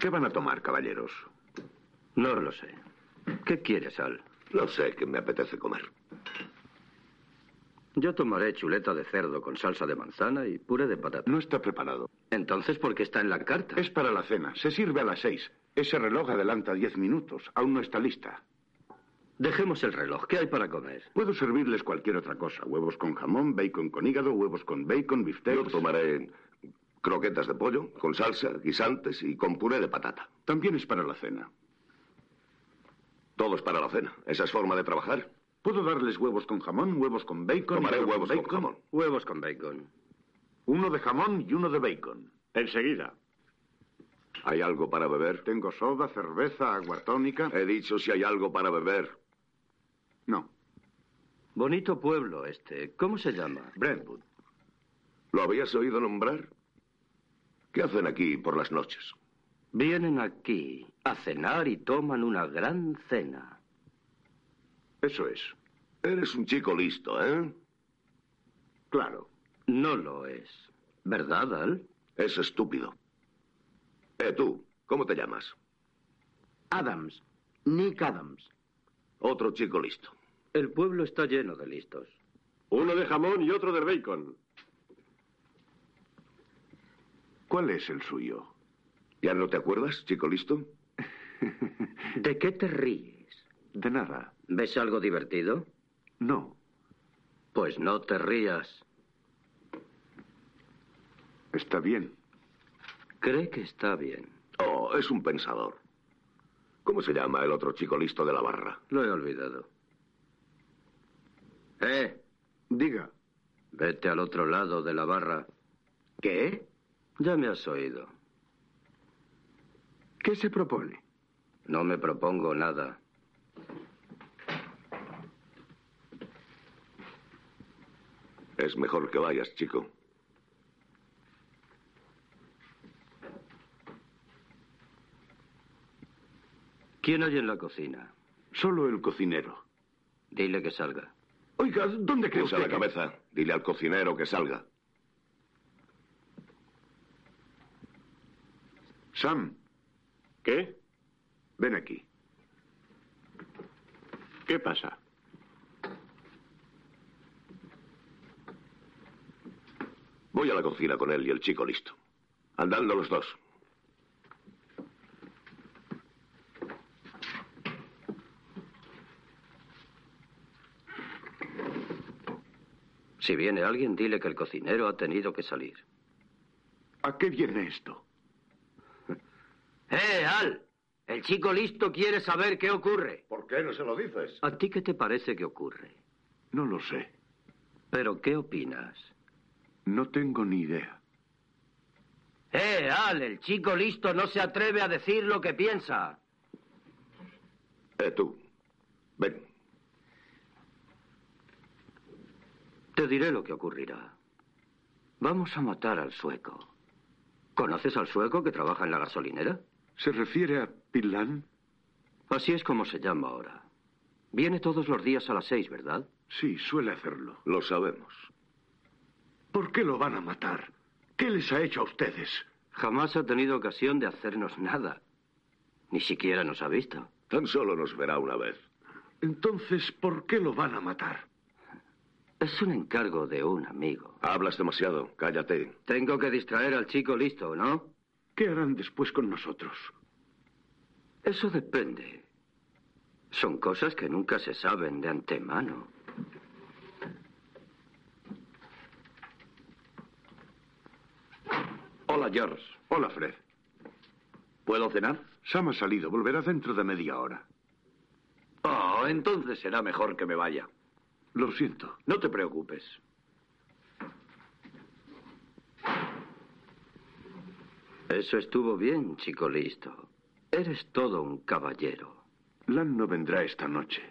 ¿Qué van a tomar, caballeros? No lo sé. ¿Qué quieres, Al? No sé, que me apetece comer. Yo tomaré chuleta de cerdo con salsa de manzana y puré de patata. No está preparado. Entonces, ¿por qué está en la carta? Es para la cena. Se sirve a las seis. Ese reloj adelanta diez minutos. Aún no está lista. Dejemos el reloj. ¿Qué hay para comer? Puedo servirles cualquier otra cosa. Huevos con jamón, bacon con hígado, huevos con bacon, biftecs... Yo tomaré croquetas de pollo, con salsa, guisantes y con puré de patata. También es para la cena. Todo es para la cena. ¿Esa es forma de trabajar? Puedo darles huevos con jamón, huevos con bacon... Tomaré huevos con jamón. Huevos con bacon. Uno de jamón y uno de bacon. Enseguida. ¿Hay algo para beber? Tengo soda, cerveza, agua tónica. He dicho si hay algo para beber. No. Bonito pueblo este. ¿Cómo se llama? Brentwood. ¿Lo habías oído nombrar? ¿Qué hacen aquí por las noches? Vienen aquí a cenar y toman una gran cena. Eso es. Eres un chico listo, ¿eh? Claro. No lo es. ¿Verdad, Al? Es estúpido. Eh, tú, ¿cómo te llamas? Adams. Nick Adams. Otro chico listo. El pueblo está lleno de listos. Uno de jamón y otro de bacon. ¿Cuál es el suyo? ¿Ya no te acuerdas, chico listo? ¿De qué te ríes? De nada. ¿Ves algo divertido? No. Pues no te rías. Está bien. Cree que está bien. Oh, es un pensador. ¿Cómo se llama el otro chico listo de la barra? Lo he olvidado. ¡Eh! Diga. Vete al otro lado de la barra. ¿Qué? Ya me has oído. ¿Qué se propone? No me propongo nada. Es mejor que vayas, chico. ¿Quién hay en la cocina? Solo el cocinero. Dile que salga. Oiga, ¿dónde cree Usa usted la que- cabeza. Dile al cocinero que salga. Sam, ¿Qué? ven aquí. ¿Qué pasa? Voy a la cocina con él y el chico listo. Andando los dos. Si viene alguien, dile que el cocinero ha tenido que salir. ¿A qué viene esto? ¡Eh, Al! El chico listo quiere saber qué ocurre. ¿Por qué no se lo dices? ¿A ti qué te parece que ocurre? No lo sé. ¿Pero qué opinas? No tengo ni idea. ¡Eh, Al, el chico listo no se atreve a decir lo que piensa. Eh, tú. Ven. Te diré lo que ocurrirá. Vamos a matar al sueco. ¿Conoces al sueco que trabaja en la gasolinera? ¿Se refiere a Pilan? Así es como se llama ahora. Viene todos los días a las seis, ¿verdad? Sí, suele hacerlo. Lo sabemos. ¿Por qué lo van a matar? ¿Qué les ha hecho a ustedes? Jamás ha tenido ocasión de hacernos nada. Ni siquiera nos ha visto. Tan solo nos verá una vez. Entonces, ¿por qué lo van a matar? Es un encargo de un amigo. Hablas demasiado. Cállate. Tengo que distraer al chico listo, ¿no? ¿Qué harán después con nosotros? Eso depende. Son cosas que nunca se saben de antemano. Hola, George. Hola, Fred. ¿Puedo cenar? Sam ha salido. Volverá dentro de media hora. Oh, entonces será mejor que me vaya. Lo siento. No te preocupes. Eso estuvo bien, chico listo. Eres todo un caballero. Lan no vendrá esta noche.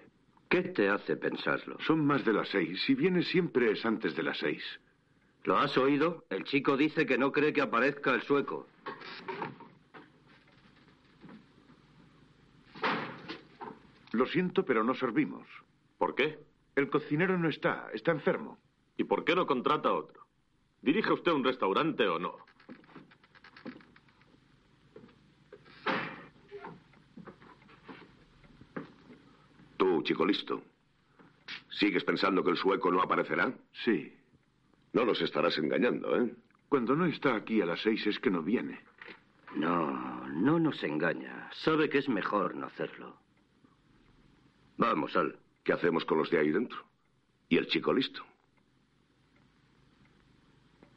¿Qué te hace pensarlo? Son más de las seis. Si viene siempre es antes de las seis. ¿Lo has oído? El chico dice que no cree que aparezca el sueco. Lo siento, pero no servimos. ¿Por qué? El cocinero no está. Está enfermo. ¿Y por qué no contrata a otro? ¿Dirige usted un restaurante o no? Tú, chico listo. ¿Sigues pensando que el sueco no aparecerá? Sí. No nos estarás engañando, ¿eh? Cuando no está aquí a las seis es que no viene. No, no nos engaña. Sabe que es mejor no hacerlo. Vamos, Al. ¿Qué hacemos con los de ahí dentro? ¿Y el chico listo?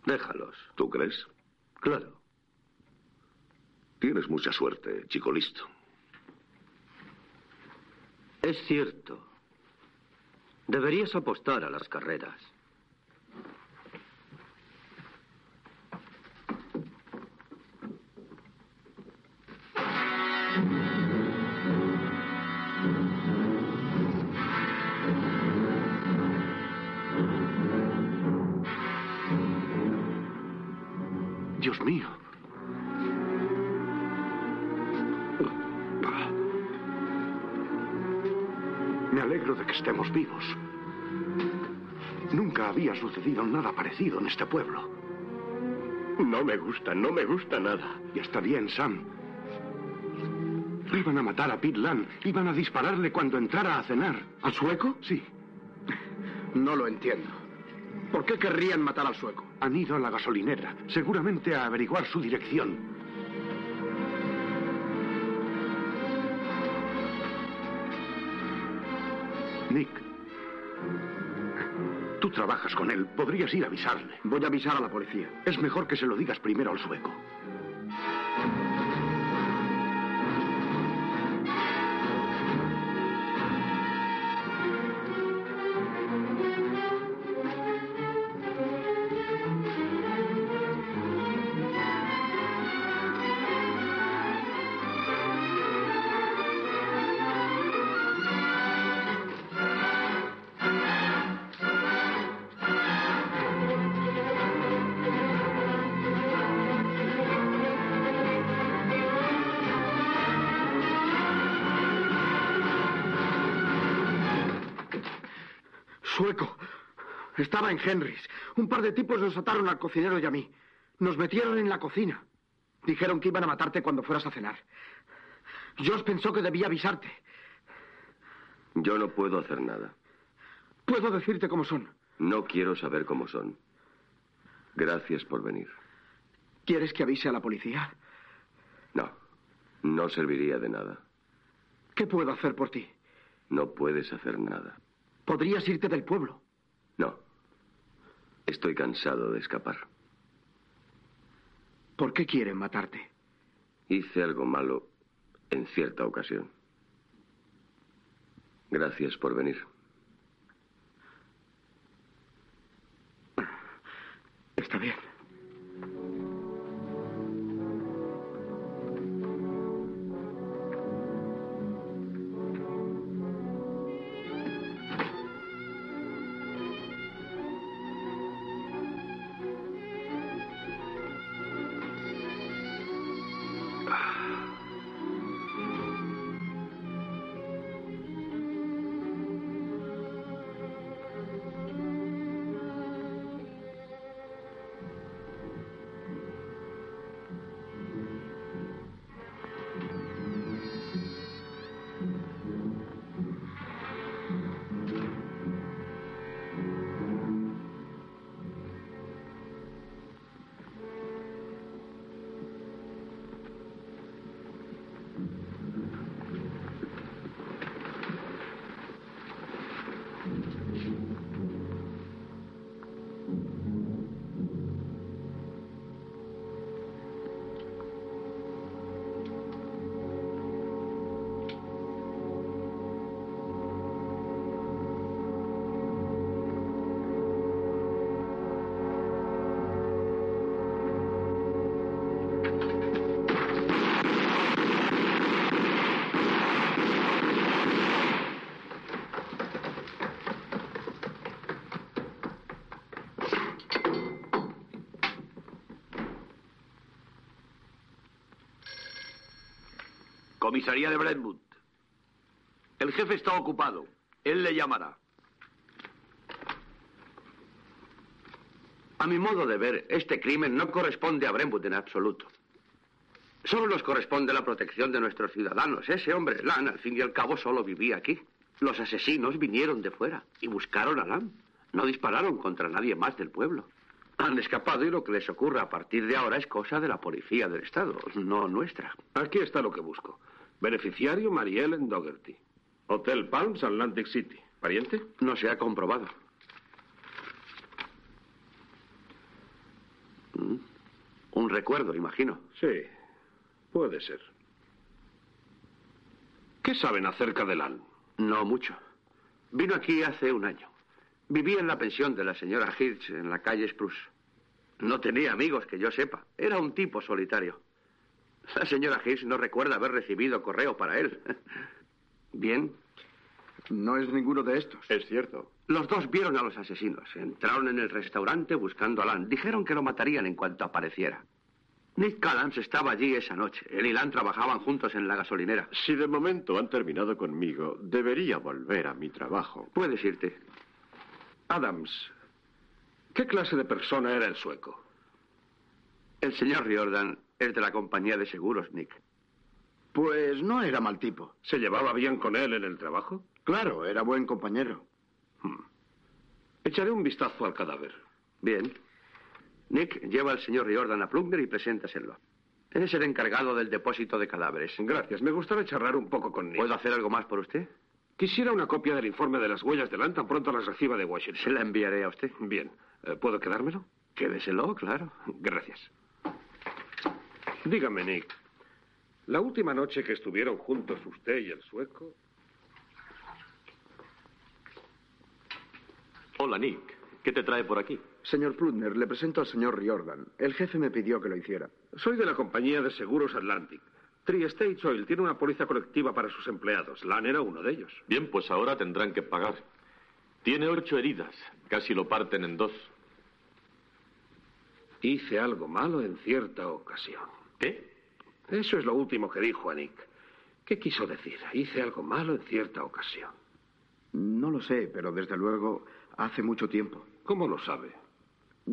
Déjalos. ¿Tú crees? Claro. Tienes mucha suerte, chico listo. Es cierto. Deberías apostar a las carreras. Nada parecido en este pueblo. No me gusta, no me gusta nada. Ya está bien, Sam. Iban a matar a Pete Lan. Iban a dispararle cuando entrara a cenar. ¿Al sueco? Sí. No lo entiendo. ¿Por qué querrían matar al sueco? Han ido a la gasolinera, seguramente a averiguar su dirección. Nick, trabajas con él. Podrías ir a avisarle. Voy a avisar a la policía. Es mejor que se lo digas primero al sueco. En Henry's. Un par de tipos nos ataron al cocinero y a mí. Nos metieron en la cocina. Dijeron que iban a matarte cuando fueras a cenar. Josh pensó que debía avisarte. Yo no puedo hacer nada. Puedo decirte cómo son. No quiero saber cómo son. Gracias por venir. ¿Quieres que avise a la policía? No, no serviría de nada. ¿Qué puedo hacer por ti? No puedes hacer nada. Podrías irte del pueblo. No. Estoy cansado de escapar. ¿Por qué quieren matarte? Hice algo malo en cierta ocasión. Gracias por venir. Está bien. Comisaría de Brentwood. El jefe está ocupado. Él le llamará. A mi modo de ver, este crimen no corresponde a Brentwood en absoluto. Solo nos corresponde la protección de nuestros ciudadanos. Ese hombre, Lan, al fin y al cabo, solo vivía aquí. Los asesinos vinieron de fuera y buscaron a Lan. No dispararon contra nadie más del pueblo. Han escapado y lo que les ocurra a partir de ahora es cosa de la policía del Estado, no nuestra. Aquí está lo que busco. Beneficiario Mariellen Dougherty. Hotel Palms, Atlantic City. ¿Pariente? No se ha comprobado. Mm. Un recuerdo, imagino. Sí, puede ser. ¿Qué saben acerca de Lan? No mucho. Vino aquí hace un año. Vivía en la pensión de la señora Hirsch en la calle Spruce. No tenía amigos que yo sepa. Era un tipo solitario. La señora Hirsch no recuerda haber recibido correo para él. Bien. No es ninguno de estos. Es cierto. Los dos vieron a los asesinos. Entraron en el restaurante buscando a Lan. Dijeron que lo matarían en cuanto apareciera. Nick Callams estaba allí esa noche. Él y Lan trabajaban juntos en la gasolinera. Si de momento han terminado conmigo, debería volver a mi trabajo. Puedes irte. Adams, ¿qué clase de persona era el sueco? El señor Riordan es de la compañía de seguros, Nick. Pues no era mal tipo. ¿Se llevaba bien con él en el trabajo? Claro, era buen compañero. Hmm. Echaré un vistazo al cadáver. Bien. Nick, lleva al señor Riordan a Plumber y preséntaselo. Él es el encargado del depósito de cadáveres. Gracias. Me gustaría charlar un poco con Nick. ¿Puedo hacer algo más por usted? Quisiera una copia del informe de las huellas de tan pronto las reciba de Washington. Se la enviaré a usted. Bien. Eh, ¿Puedo quedármelo? Quédeselo, claro. Gracias. Dígame, Nick. La última noche que estuvieron juntos usted y el sueco. Hola, Nick. ¿Qué te trae por aquí? Señor Plutner, le presento al señor Riordan. El jefe me pidió que lo hiciera. Soy de la compañía de seguros Atlantic. Tri-State Oil tiene una póliza colectiva para sus empleados. Lan era uno de ellos. Bien, pues ahora tendrán que pagar. Tiene ocho heridas. Casi lo parten en dos. Hice algo malo en cierta ocasión. ¿Qué? Eso es lo último que dijo a Nick. ¿Qué quiso decir? Hice algo malo en cierta ocasión. No lo sé, pero desde luego hace mucho tiempo. ¿Cómo lo sabe?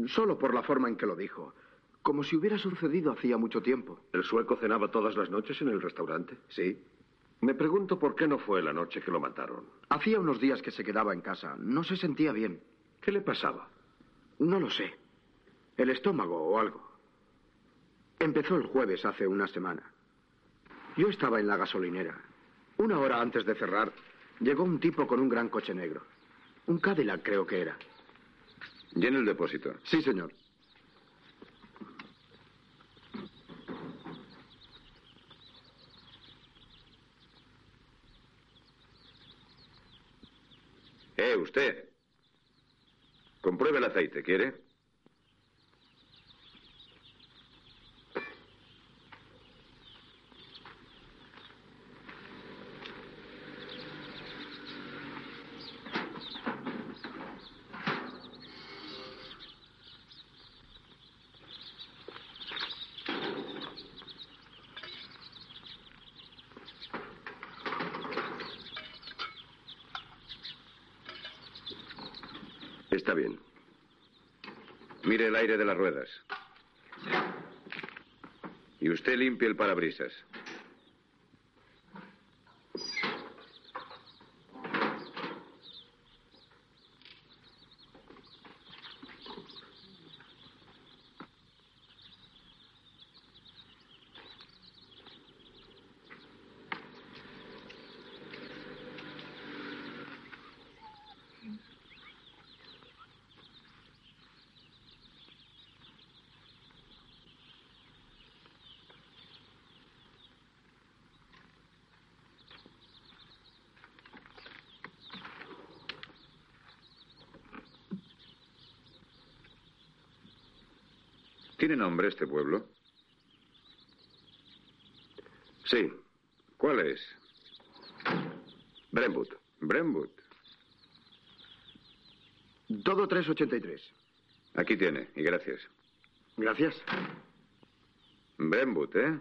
Solo por la forma en que lo dijo. Como si hubiera sucedido hacía mucho tiempo. ¿El sueco cenaba todas las noches en el restaurante? Sí. Me pregunto por qué no fue la noche que lo mataron. Hacía unos días que se quedaba en casa. No se sentía bien. ¿Qué le pasaba? No lo sé. El estómago o algo. Empezó el jueves hace una semana. Yo estaba en la gasolinera. Una hora antes de cerrar, llegó un tipo con un gran coche negro. Un Cadillac creo que era. Llena el depósito. Sí, señor. Eh, usted. Compruebe el aceite, ¿quiere? El aire de las ruedas. Y usted limpie el parabrisas. ¿Tiene nombre este pueblo? Sí. ¿Cuál es? Brentwood. Brentwood. Todo 383. Aquí tiene, y gracias. Gracias. Brentwood, ¿eh?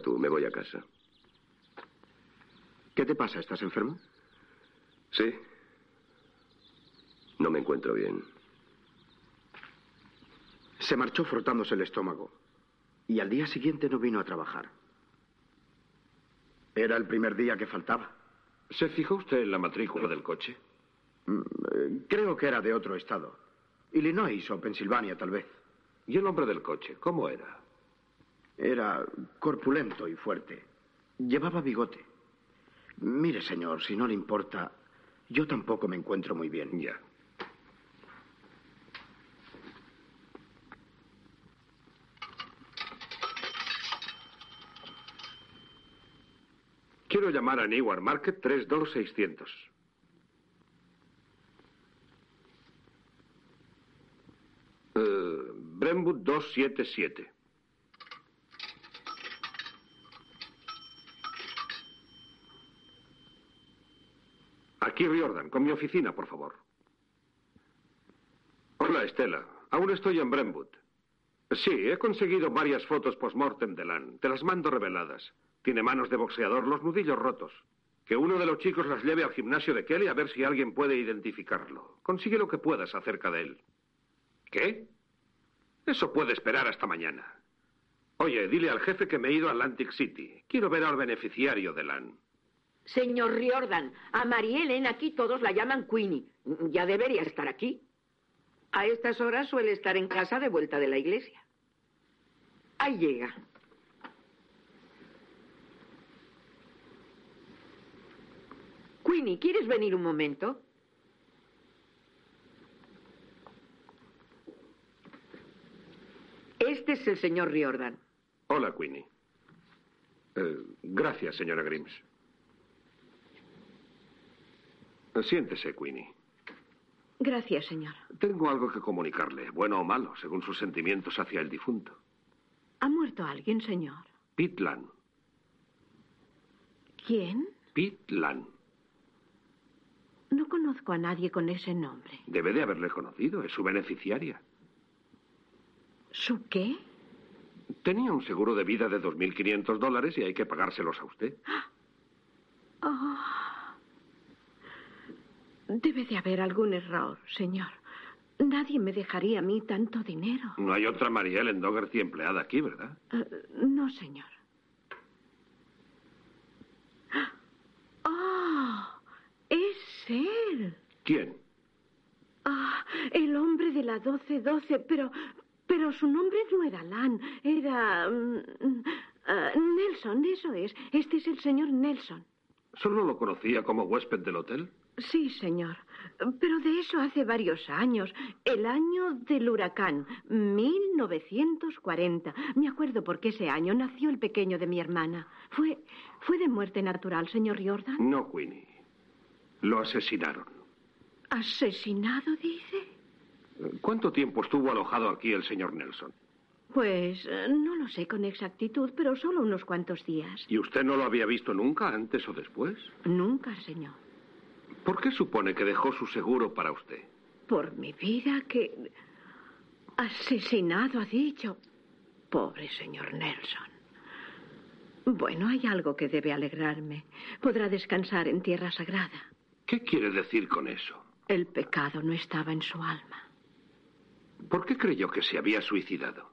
Tú, me voy a casa. ¿Qué te pasa? ¿Estás enfermo? Sí. No me encuentro bien. Se marchó frotándose el estómago y al día siguiente no vino a trabajar. Era el primer día que faltaba. ¿Se fijó usted en la matrícula del coche? Mm, eh, Creo que era de otro estado. Illinois o Pensilvania, tal vez. ¿Y el hombre del coche? ¿Cómo era? Era corpulento y fuerte. Llevaba bigote. Mire, señor, si no le importa, yo tampoco me encuentro muy bien. Ya. Quiero llamar a Newark Market 32600. Eh, Brentwood 277. Aquí Riordan, con mi oficina, por favor. Hola, Estela. Aún estoy en Brentwood. Sí, he conseguido varias fotos post-mortem de Lan. Te las mando reveladas. Tiene manos de boxeador, los nudillos rotos. Que uno de los chicos las lleve al gimnasio de Kelly a ver si alguien puede identificarlo. Consigue lo que puedas acerca de él. ¿Qué? Eso puede esperar hasta mañana. Oye, dile al jefe que me he ido a Atlantic City. Quiero ver al beneficiario de Lan. Señor Riordan, a Mariellen aquí todos la llaman Queenie. Ya debería estar aquí. A estas horas suele estar en casa de vuelta de la iglesia. Ahí llega. Queenie, ¿quieres venir un momento? Este es el señor Riordan. Hola, Queenie. Eh, gracias, señora Grims. Eh, Siéntese, Queenie. Gracias, señor. Tengo algo que comunicarle, bueno o malo, según sus sentimientos hacia el difunto. ¿Ha muerto alguien, señor? Pete Lan. ¿Quién? Pete Lan. No conozco a nadie con ese nombre. Debe de haberle conocido, es su beneficiaria. ¿Su qué? Tenía un seguro de vida de 2.500 dólares y hay que pagárselos a usted. Oh. Debe de haber algún error, señor. Nadie me dejaría a mí tanto dinero. No hay otra María Ellen Dougherty empleada aquí, ¿verdad? Eh, no, señor. ¡Oh! Es él. ¿Quién? Ah, el hombre de la 1212, pero. Pero su nombre no era Lan, era. mm, ah, Nelson, eso es. Este es el señor Nelson. ¿Solo lo conocía como huésped del hotel? Sí, señor. Pero de eso hace varios años. El año del huracán, 1940. Me acuerdo porque ese año nació el pequeño de mi hermana. Fue, fue de muerte natural, señor Riordan. No, Queenie. Lo asesinaron. ¿Asesinado, dice? ¿Cuánto tiempo estuvo alojado aquí el señor Nelson? Pues eh, no lo sé con exactitud, pero solo unos cuantos días. ¿Y usted no lo había visto nunca, antes o después? Nunca, señor. ¿Por qué supone que dejó su seguro para usted? Por mi vida que... Asesinado, ha dicho. Pobre señor Nelson. Bueno, hay algo que debe alegrarme. Podrá descansar en tierra sagrada. ¿Qué quiere decir con eso? El pecado no estaba en su alma. ¿Por qué creyó que se había suicidado?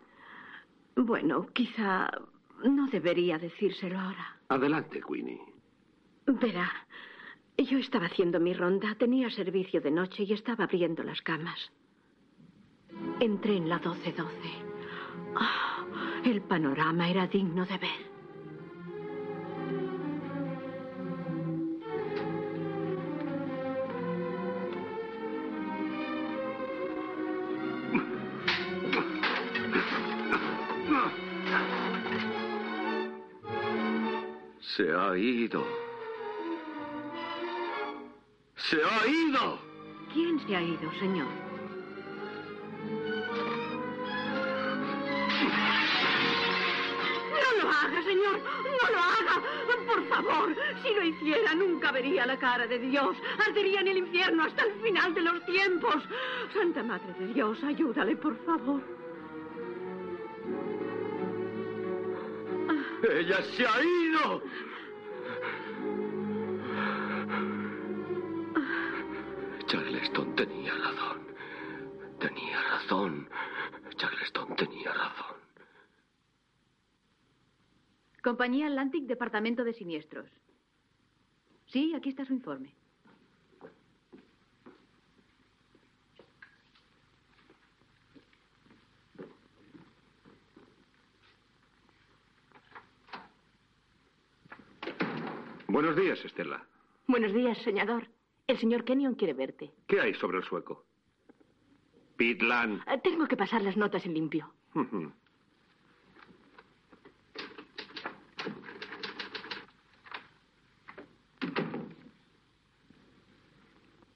Bueno, quizá no debería decírselo ahora. Adelante, Queenie. Verá, yo estaba haciendo mi ronda, tenía servicio de noche y estaba abriendo las camas. Entré en la 1212. Ah, el panorama era digno de ver. Se ha ido. Se ha ido. ¿Quién se ha ido, señor? No lo haga, señor. No lo haga. Por favor, si lo hiciera, nunca vería la cara de Dios. Ardería en el infierno hasta el final de los tiempos. Santa Madre de Dios, ayúdale, por favor. ¡Ella se ha ido! Tenía razón. Tenía razón. Charleston tenía razón. Compañía Atlantic, Departamento de Siniestros. Sí, aquí está su informe. Buenos días, Estela. Buenos días, soñador. El señor Kenyon quiere verte. ¿Qué hay sobre el sueco? Pitland. Eh, Tengo que pasar las notas en limpio.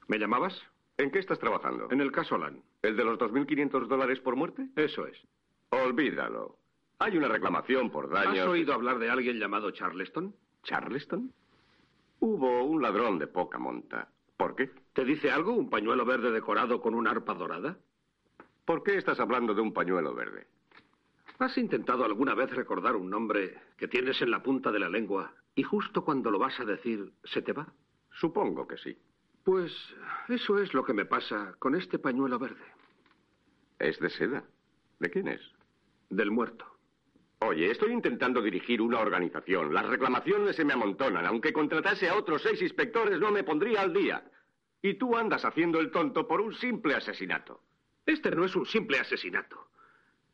¿Me llamabas? ¿En qué estás trabajando? En el caso Lan. ¿El de los 2.500 dólares por muerte? Eso es. Olvídalo. Hay una reclamación por daños. ¿Has oído hablar de alguien llamado Charleston? ¿Charleston? Hubo un ladrón de poca monta. ¿Por qué? ¿Te dice algo un pañuelo verde decorado con una arpa dorada? ¿Por qué estás hablando de un pañuelo verde? ¿Has intentado alguna vez recordar un nombre que tienes en la punta de la lengua y justo cuando lo vas a decir se te va? Supongo que sí. Pues eso es lo que me pasa con este pañuelo verde. ¿Es de seda? ¿De quién es? Del muerto. Oye, estoy intentando dirigir una organización. Las reclamaciones se me amontonan. Aunque contratase a otros seis inspectores, no me pondría al día. Y tú andas haciendo el tonto por un simple asesinato. Este no es un simple asesinato.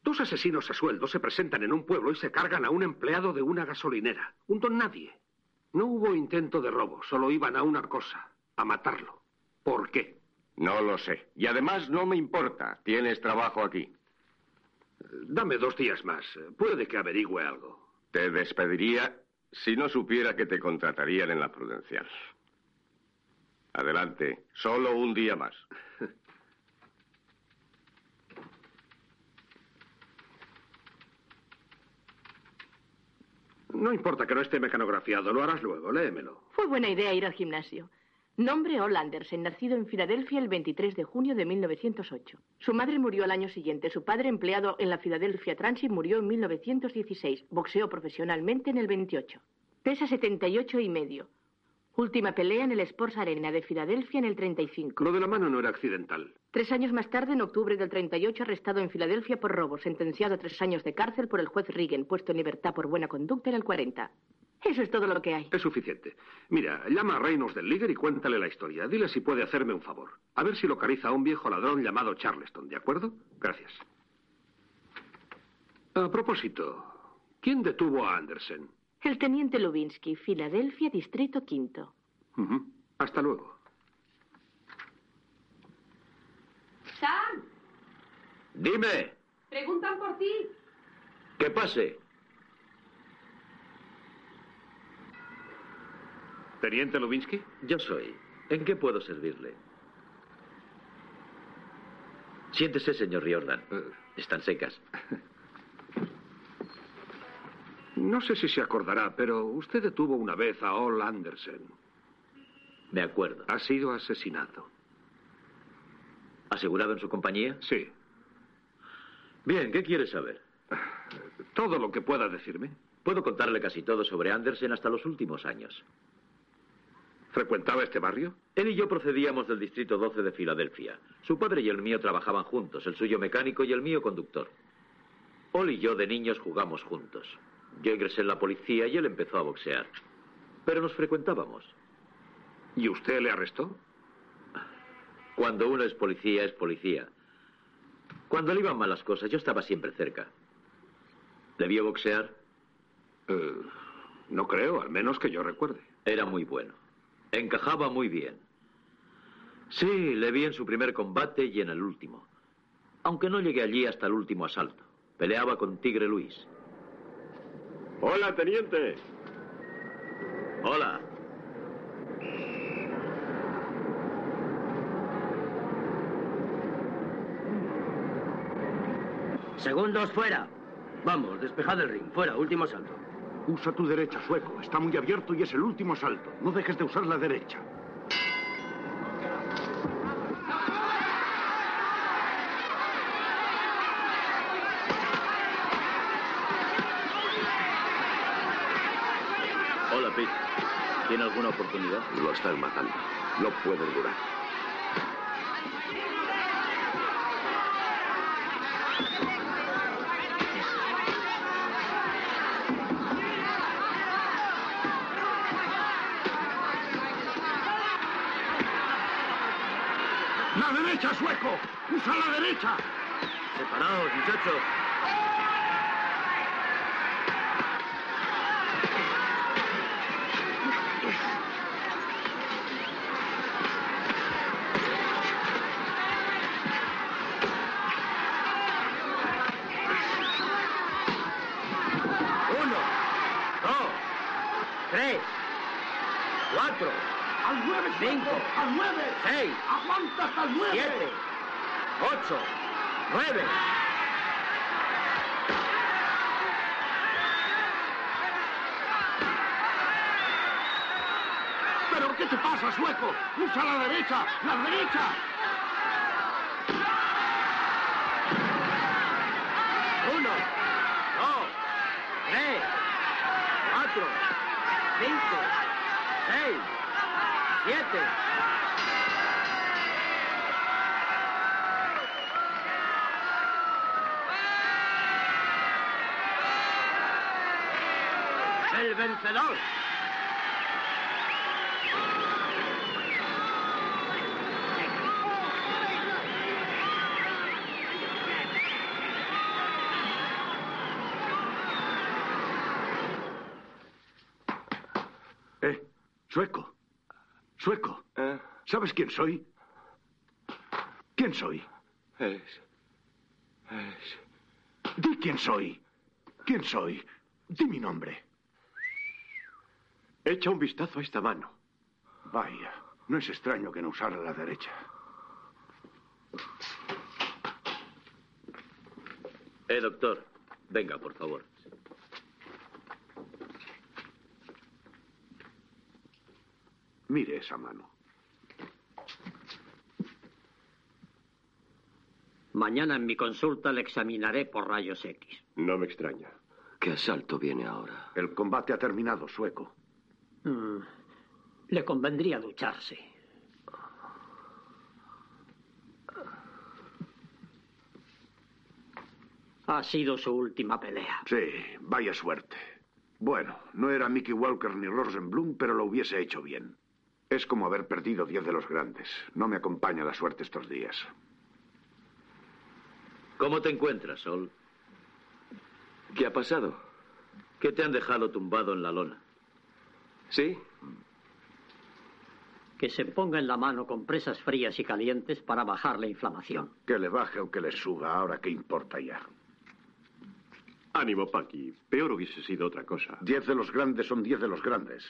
Dos asesinos a sueldo se presentan en un pueblo y se cargan a un empleado de una gasolinera. Un don nadie. No hubo intento de robo, solo iban a una cosa, a matarlo. ¿Por qué? No lo sé. Y además no me importa. Tienes trabajo aquí. Dame dos días más. Puede que averigüe algo. Te despediría si no supiera que te contratarían en la prudencial. Adelante. Solo un día más. No importa que no esté mecanografiado, lo harás luego, léemelo. Fue buena idea ir al gimnasio. Nombre Ol Andersen, nacido en Filadelfia el 23 de junio de 1908. Su madre murió al año siguiente. Su padre, empleado en la Philadelphia Transit, murió en 1916. Boxeó profesionalmente en el 28. Pesa 78 y medio. Última pelea en el Sports Arena de Filadelfia en el 35. Lo de la mano no era accidental. Tres años más tarde, en octubre del 38, arrestado en Filadelfia por robo, sentenciado a tres años de cárcel por el juez Reagan, puesto en libertad por buena conducta en el 40. Eso es todo lo que hay. Es suficiente. Mira, llama a Reynolds del Liger y cuéntale la historia. Dile si puede hacerme un favor. A ver si localiza a un viejo ladrón llamado Charleston, ¿de acuerdo? Gracias. A propósito, ¿quién detuvo a Andersen? El teniente Lubinsky, Filadelfia, Distrito Quinto. Hasta luego. Sam, Dime, preguntan por ti. ¿qué pase? ¿Teniente Lubinsky? Yo soy. ¿En qué puedo servirle? Siéntese, señor Riordan. Están secas. No sé si se acordará, pero usted detuvo una vez a Ol Andersen. Me acuerdo. Ha sido asesinado. ¿Asegurado en su compañía? Sí. Bien, ¿qué quiere saber? Todo lo que pueda decirme. Puedo contarle casi todo sobre Andersen hasta los últimos años. ¿Frecuentaba este barrio? Él y yo procedíamos del Distrito 12 de Filadelfia. Su padre y el mío trabajaban juntos, el suyo mecánico y el mío conductor. Ol y yo de niños jugamos juntos. Yo ingresé en la policía y él empezó a boxear. Pero nos frecuentábamos. ¿Y usted le arrestó? Cuando uno es policía, es policía. Cuando le iban mal las cosas, yo estaba siempre cerca. ¿Le vio boxear? Eh, no creo, al menos que yo recuerde. Era muy bueno. Encajaba muy bien. Sí, le vi en su primer combate y en el último. Aunque no llegué allí hasta el último asalto. Peleaba con Tigre Luis. Hola, teniente. Hola. Segundos fuera. Vamos, despejad el ring. Fuera, último salto. Usa tu derecha, sueco. Está muy abierto y es el último salto. No dejes de usar la derecha. Hola, Pete. ¿Tiene alguna oportunidad? Lo están matando. No pueden durar. ¡La derecha, sueco! ¡Usa la derecha! Separaos, muchachos. Uno, dos, tres, cuatro, ¡Al nueve, sueco! Cinco. ¡Al nueve! seis, ¡Aguanta hasta el nueve! siete, ocho, nueve. ¿Pero qué te pasa, sueco? ¡Usa la derecha! ¡La derecha! Uno, dos, tres, cuatro, cinco, seis, siete. El vencedor. Eh, sueco. Sueco. ¿Sabes quién soy? ¿Quién soy? Es. Es. Di quién soy. ¿Quién soy? Di mi nombre. Echa un vistazo a esta mano. Vaya, no es extraño que no usara la derecha. Eh, doctor. Venga, por favor. Mire esa mano. Mañana en mi consulta le examinaré por rayos X. No me extraña. ¿Qué asalto viene ahora? El combate ha terminado, sueco. Mm, Le convendría ducharse. Ha sido su última pelea. Sí, vaya suerte. Bueno, no era Mickey Walker ni Rosenblum, pero lo hubiese hecho bien. Es como haber perdido diez de los grandes. No me acompaña la suerte estos días. ¿Cómo te encuentras, Sol? ¿Qué ha pasado? ¿Qué te han dejado tumbado en la lona? ¿Sí? Que se ponga en la mano compresas frías y calientes para bajar la inflamación. Que le baje o que le suba, ahora qué importa ya. Ánimo, Paki. Peor hubiese sido otra cosa. Diez de los grandes son diez de los grandes.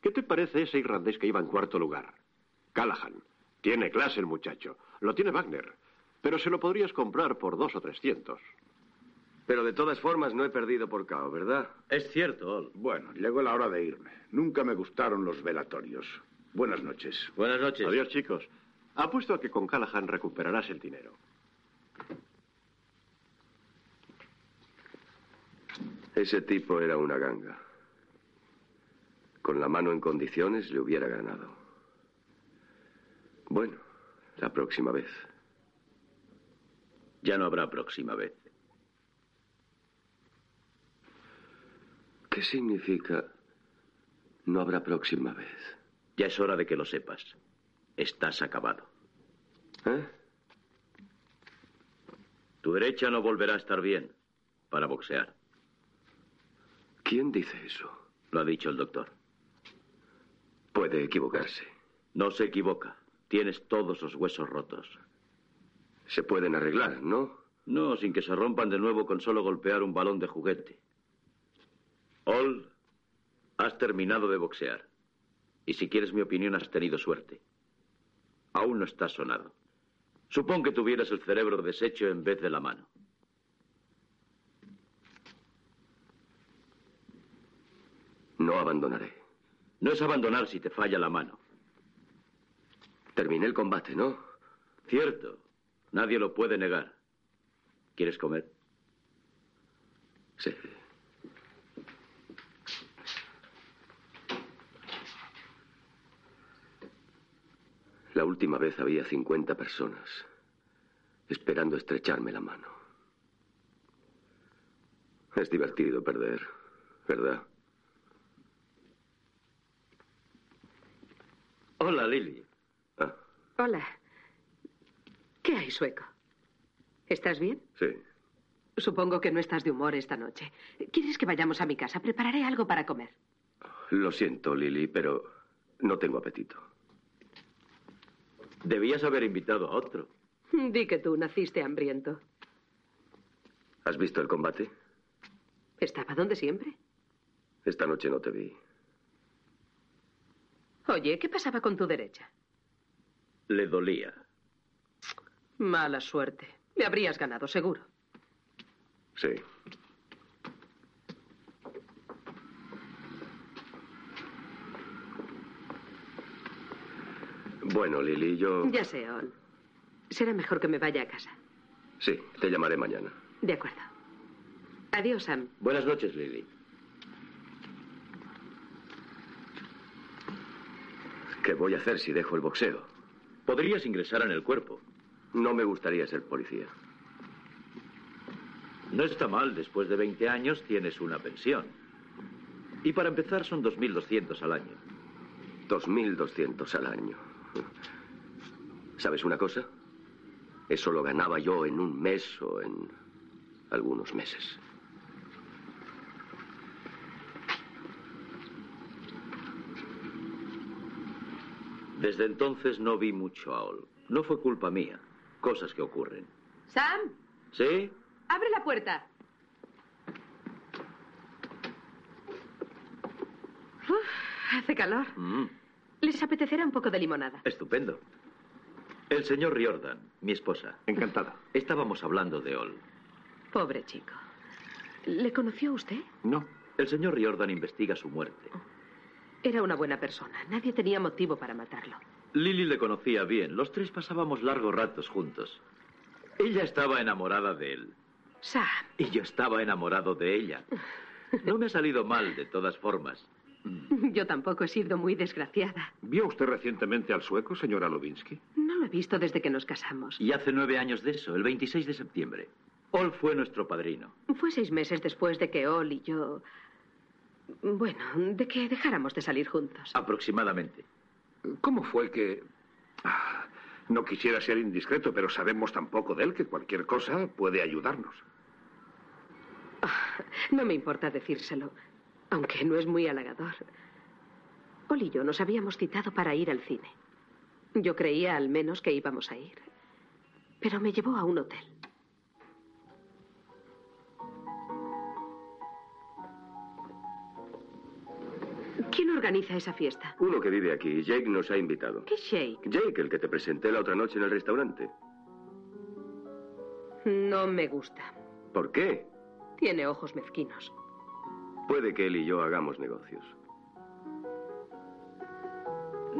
¿Qué te parece ese irlandés que iba en cuarto lugar? Callahan. Tiene clase el muchacho. Lo tiene Wagner. Pero se lo podrías comprar por dos o trescientos. Pero de todas formas no he perdido por cao, ¿verdad? Es cierto, Ol. Bueno, llegó la hora de irme. Nunca me gustaron los velatorios. Buenas noches. Buenas noches. Adiós, chicos. Apuesto a que con Callahan recuperarás el dinero. Ese tipo era una ganga. Con la mano en condiciones le hubiera ganado. Bueno, la próxima vez. Ya no habrá próxima vez. ¿Qué significa no habrá próxima vez? Ya es hora de que lo sepas. Estás acabado. ¿Eh? Tu derecha no volverá a estar bien para boxear. ¿Quién dice eso? Lo ha dicho el doctor. Puede equivocarse. No se equivoca. Tienes todos los huesos rotos. Se pueden arreglar, ¿no? No, sin que se rompan de nuevo con solo golpear un balón de juguete. Ol, has terminado de boxear. Y si quieres mi opinión, has tenido suerte. Aún no estás sonado. Supón que tuvieras el cerebro deshecho en vez de la mano. No abandonaré. No es abandonar si te falla la mano. Terminé el combate, ¿no? Cierto. Nadie lo puede negar. ¿Quieres comer? Sí. La última vez había 50 personas esperando estrecharme la mano. Es divertido perder, ¿verdad? Hola, Lily. Ah. Hola. ¿Qué hay, sueco? ¿Estás bien? Sí. Supongo que no estás de humor esta noche. ¿Quieres que vayamos a mi casa? Prepararé algo para comer. Lo siento, Lily, pero no tengo apetito. Debías haber invitado a otro. Di que tú naciste hambriento. ¿Has visto el combate? Estaba donde siempre. Esta noche no te vi. Oye, ¿qué pasaba con tu derecha? Le dolía. Mala suerte. Le habrías ganado, seguro. Sí. Bueno, Lily, yo... Ya sé, Ol. Será mejor que me vaya a casa. Sí, te llamaré mañana. De acuerdo. Adiós, Sam. Buenas noches, Lily. ¿Qué voy a hacer si dejo el boxeo? Podrías ingresar en el cuerpo. No me gustaría ser policía. No está mal, después de 20 años tienes una pensión. Y para empezar son 2.200 al año. 2.200 al año. ¿Sabes una cosa? Eso lo ganaba yo en un mes o en algunos meses. Desde entonces no vi mucho a Ol. No fue culpa mía. Cosas que ocurren. Sam, ¿Sí? abre la puerta. Uf, hace calor. Mm, ¿Les apetecerá un poco de limonada? estupendo. El señor Riordan, mi esposa. Encantada. Estábamos hablando de Ol. Pobre chico. ¿Le conoció usted? No. El señor Riordan investiga su muerte. Era una buena persona. Nadie tenía motivo para matarlo. Lily le conocía bien. Los tres pasábamos largos ratos juntos. Ella estaba enamorada de él. Sam. Y yo estaba enamorado de ella. No me ha salido mal, de todas formas. Yo tampoco he sido muy desgraciada. ¿Vio usted recientemente al sueco, señora Lovinsky? No lo he visto desde que nos casamos. Y hace nueve años de eso, el 26 de septiembre. Ol fue nuestro padrino. Fue seis meses después de que Ol y yo... Bueno, de que dejáramos de salir juntos. Aproximadamente. ¿Cómo fue que... Ah, no quisiera ser indiscreto, pero sabemos tan poco de él que cualquier cosa puede ayudarnos. No me importa decírselo, aunque no es muy halagador. Ol y yo nos habíamos citado para ir al cine. Yo creía al menos que íbamos a ir. Pero me llevó a un hotel. ¿Quién organiza esa fiesta? Uno que vive aquí, Jake, nos ha invitado. ¿Qué Shake? Jake, el que te presenté la otra noche en el restaurante. No me gusta. ¿Por qué? Tiene ojos mezquinos. Puede que él y yo hagamos negocios.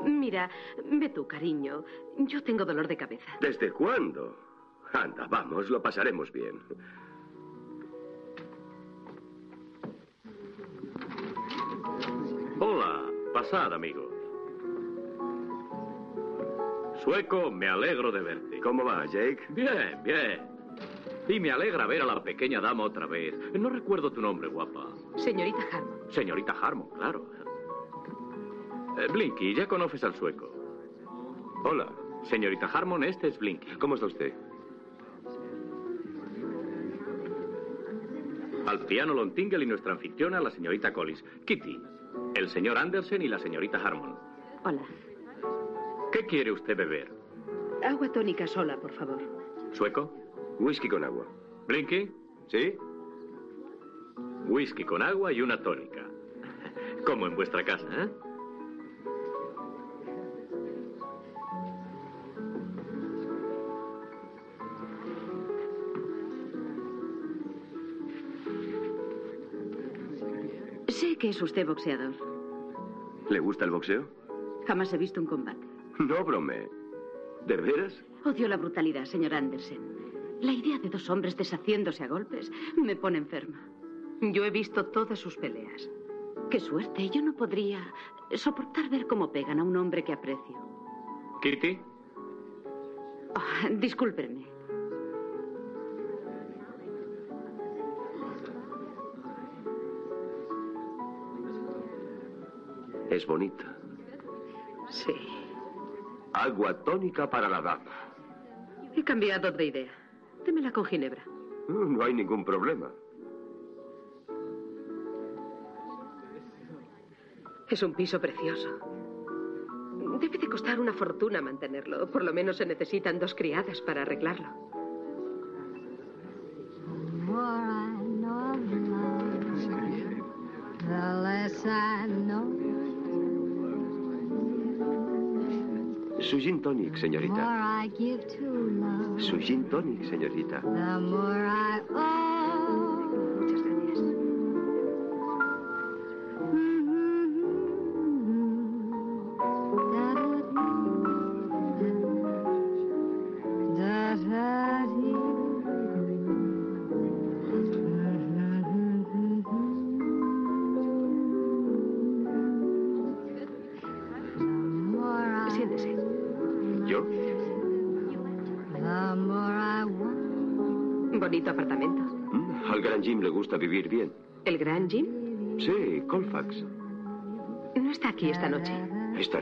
Mira, ve tú, cariño. Yo tengo dolor de cabeza. ¿Desde cuándo? Anda, vamos, lo pasaremos bien. Pasad, amigos. Sueco, me alegro de verte. ¿Cómo va, Jake? Bien, bien. Y me alegra ver a la pequeña dama otra vez. No recuerdo tu nombre, guapa. Señorita Harmon. Señorita Harmon, claro. Eh, Blinky, ya conoces al sueco. Hola, señorita Harmon, este es Blinky. ¿Cómo está usted? Al piano Lon Tingle y nuestra anfitriona, la señorita Collis. Kitty, el señor Andersen y la señorita Harmon. Hola. ¿Qué quiere usted beber? Agua tónica sola, por favor. ¿Sueco? Whisky con agua. ¿Blinky? ¿Sí? Whisky con agua y una tónica. Como en vuestra casa, ¿eh? Es usted boxeador. ¿Le gusta el boxeo? Jamás he visto un combate. No brome. ¿De veras? Odio la brutalidad, señor Andersen. La idea de dos hombres deshaciéndose a golpes me pone enferma. Yo he visto todas sus peleas. Qué suerte. Yo no podría soportar ver cómo pegan a un hombre que aprecio. Kitty, Ah, discúlpenme. Es bonita. Sí. Agua tónica para la dama. He cambiado de idea. Démela con ginebra. No hay ningún problema. Es un piso precioso. Debe de costar una fortuna mantenerlo. Por lo menos se necesitan dos criadas para arreglarlo. Señorita. I give to love, Su gin tonic, señorita.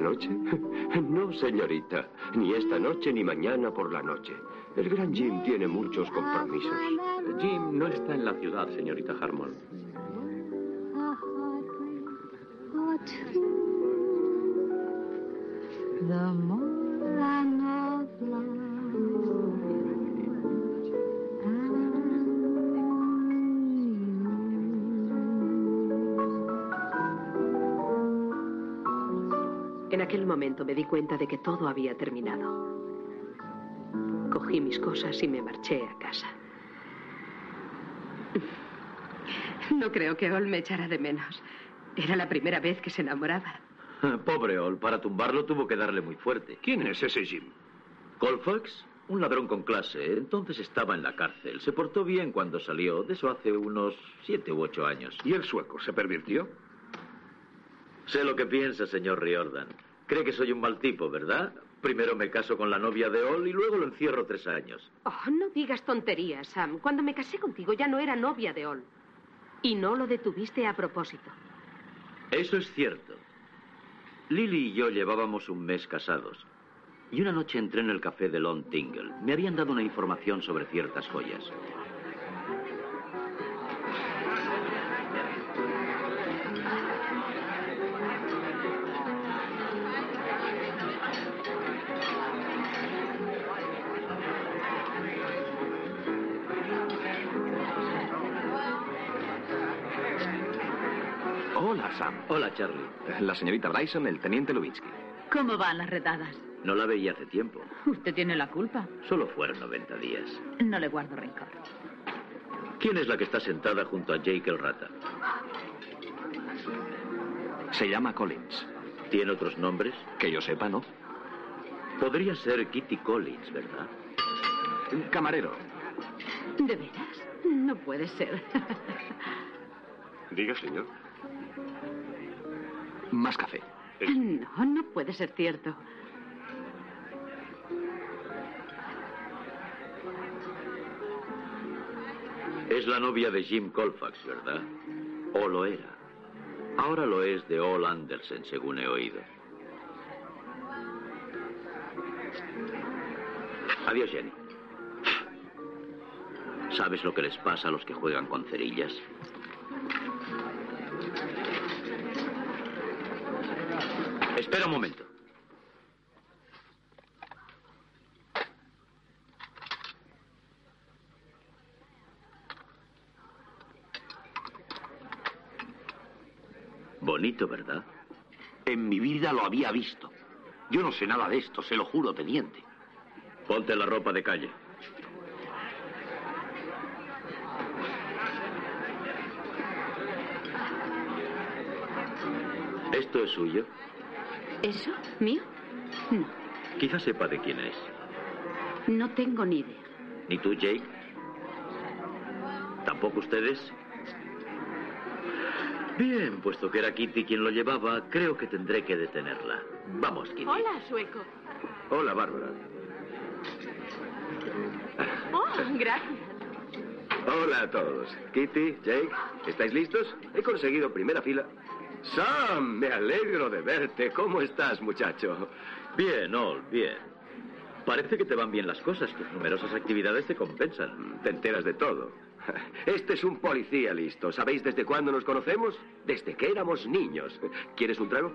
Noche? No, señorita. Ni esta noche ni mañana por la noche. El gran Jim tiene muchos compromisos. Jim no está en la ciudad, señorita Harmon. The aquel momento me di cuenta de que todo había terminado. Cogí mis cosas y me marché a casa. No creo que Ol me echara de menos. Era la primera vez que se enamoraba. Pobre Ol, para tumbarlo tuvo que darle muy fuerte. ¿Quién es ese Jim? Colfax, un ladrón con clase. Entonces estaba en la cárcel. Se portó bien cuando salió. De eso hace unos siete u ocho años. ¿Y el sueco se pervirtió? Sé lo que piensa, señor Riordan. Cree que soy un mal tipo, ¿verdad? Primero me caso con la novia de Ol y luego lo encierro tres años. Oh, no digas tonterías, Sam. Cuando me casé contigo ya no era novia de Ol. Y no lo detuviste a propósito. Eso es cierto. Lily y yo llevábamos un mes casados. Y una noche entré en el café de Lon Tingle. Me habían dado una información sobre ciertas joyas. Hola, Charlie. La señorita Dyson, el teniente Lubitsky. ¿Cómo van las redadas? No la veía hace tiempo. Usted tiene la culpa. Solo fueron 90 días. No le guardo rencor. ¿Quién es la que está sentada junto a Jake el rata? Se llama Collins. ¿Tiene otros nombres? Que yo sepa, ¿no? Podría ser Kitty Collins, ¿verdad? Camarero. ¿De veras? No puede ser. Diga, señor. Más café. No, no puede ser cierto. Es la novia de Jim Colfax, ¿verdad? O lo era. Ahora lo es de Ol Andersen, según he oído. Adiós, Jenny. ¿Sabes lo que les pasa a los que juegan con cerillas? Espera un momento. Bonito, ¿verdad? En mi vida lo había visto. Yo no sé nada de esto, se lo juro, teniente. Ponte la ropa de calle. ¿Esto es suyo? ¿Eso? ¿Mío? No, Quizás sepa de quién es. no tengo ni idea. ¿Ni tú, Jake? ¿Tampoco ustedes? Bien, puesto que era Kitty quien lo llevaba, creo que tendré que detenerla. Vamos, Kitty. Hola, sueco. Hola, Bárbara. Oh, gracias. Hola a todos. Kitty, Jake, ¿estáis listos? He conseguido primera fila. Sam, me alegro de verte. ¿Cómo estás, muchacho? Bien, Ol, bien. Parece que te van bien las cosas. Tus numerosas actividades te compensan. Te enteras de todo. Este es un policía listo. ¿Sabéis desde cuándo nos conocemos? Desde que éramos niños. ¿Quieres un trago?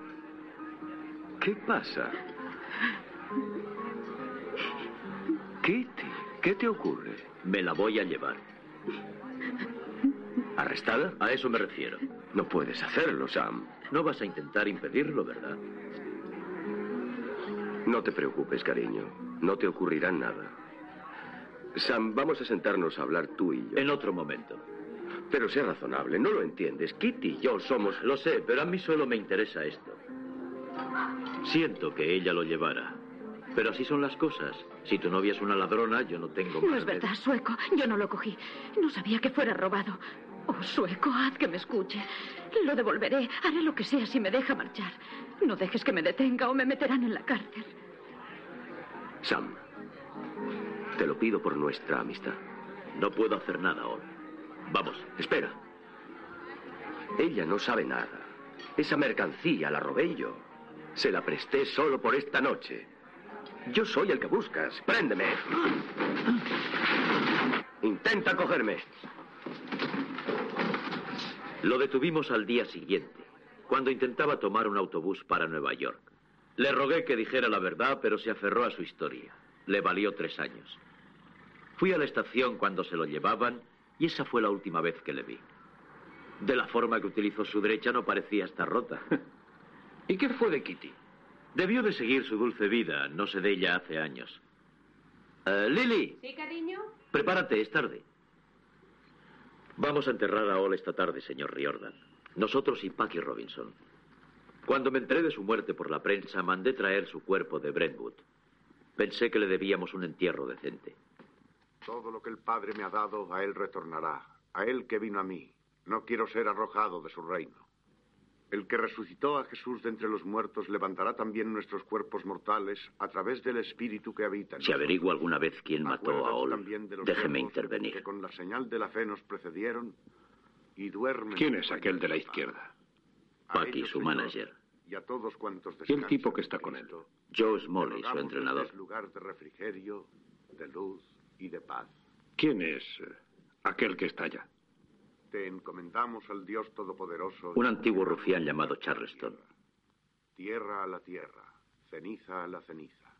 ¿Qué pasa? Kitty, ¿qué te ocurre? Me la voy a llevar. ¿Arrestada? A eso me refiero. No puedes hacerlo, Sam. No vas a intentar impedirlo, ¿verdad? No te preocupes, cariño. No te ocurrirá nada. Sam, vamos a sentarnos a hablar tú y yo. En otro momento. Pero sé razonable, no lo entiendes. Kitty y yo somos... Lo sé, pero a mí solo me interesa esto. Siento que ella lo llevara. Pero así son las cosas. Si tu novia es una ladrona, yo no tengo. No es verdad, sueco. Yo no lo cogí. No sabía que fuera robado. Oh, sueco, haz que me escuche. Lo devolveré. Haré lo que sea si me deja marchar. No dejes que me detenga o me meterán en la cárcel. Sam, te lo pido por nuestra amistad. No puedo hacer nada ahora. Vamos. Espera. Ella no sabe nada. Esa mercancía la robé yo. Se la presté solo por esta noche. Yo soy el que buscas. Préndeme. Intenta cogerme. Lo detuvimos al día siguiente, cuando intentaba tomar un autobús para Nueva York. Le rogué que dijera la verdad, pero se aferró a su historia. Le valió tres años. Fui a la estación cuando se lo llevaban y esa fue la última vez que le vi. De la forma que utilizó su derecha no parecía estar rota. ¿Y qué fue de Kitty? Debió de seguir su dulce vida. No sé de ella hace años. Eh, Lily, ¿Sí, cariño? prepárate, es tarde. Vamos a enterrar a Ol esta tarde, señor Riordan. Nosotros y Packy Robinson. Cuando me enteré de su muerte por la prensa, mandé traer su cuerpo de Brentwood. Pensé que le debíamos un entierro decente. Todo lo que el Padre me ha dado, a Él retornará. A Él que vino a mí. No quiero ser arrojado de su reino. El que resucitó a Jesús de entre los muertos levantará también nuestros cuerpos mortales a través del Espíritu que habita en Si averiguo alguna vez quién mató a Ol, también de los déjeme intervenir. Que con la señal de la fe nos precedieron y duermen. ¿Quién es aquel de la izquierda? Packy, su manager. Y a todos cuantos ¿Y el tipo que está con él? Joe Smalley, su entrenador. que es lugar de refrigerio, de luz y de paz. ¿Quién es eh, aquel que está allá? Te encomendamos al Dios Todopoderoso. Un antiguo rufián llamado Charleston. Tierra a la tierra, ceniza a la ceniza,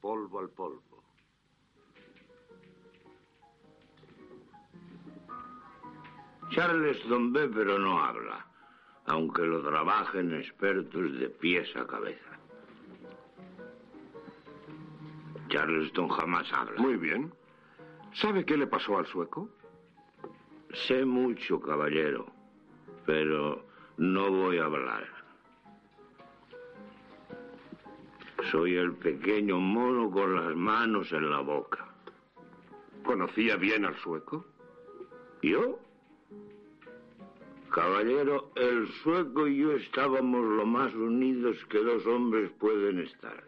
polvo al polvo. Charleston ve pero no habla, aunque lo trabajen expertos de pies a cabeza. Charleston jamás habla. Muy bien. ¿Sabe qué le pasó al sueco? Sé mucho, caballero, pero no voy a hablar. Soy el pequeño mono con las manos en la boca. ¿Conocía bien al sueco? ¿Yo? Caballero, el sueco y yo estábamos lo más unidos que dos hombres pueden estar.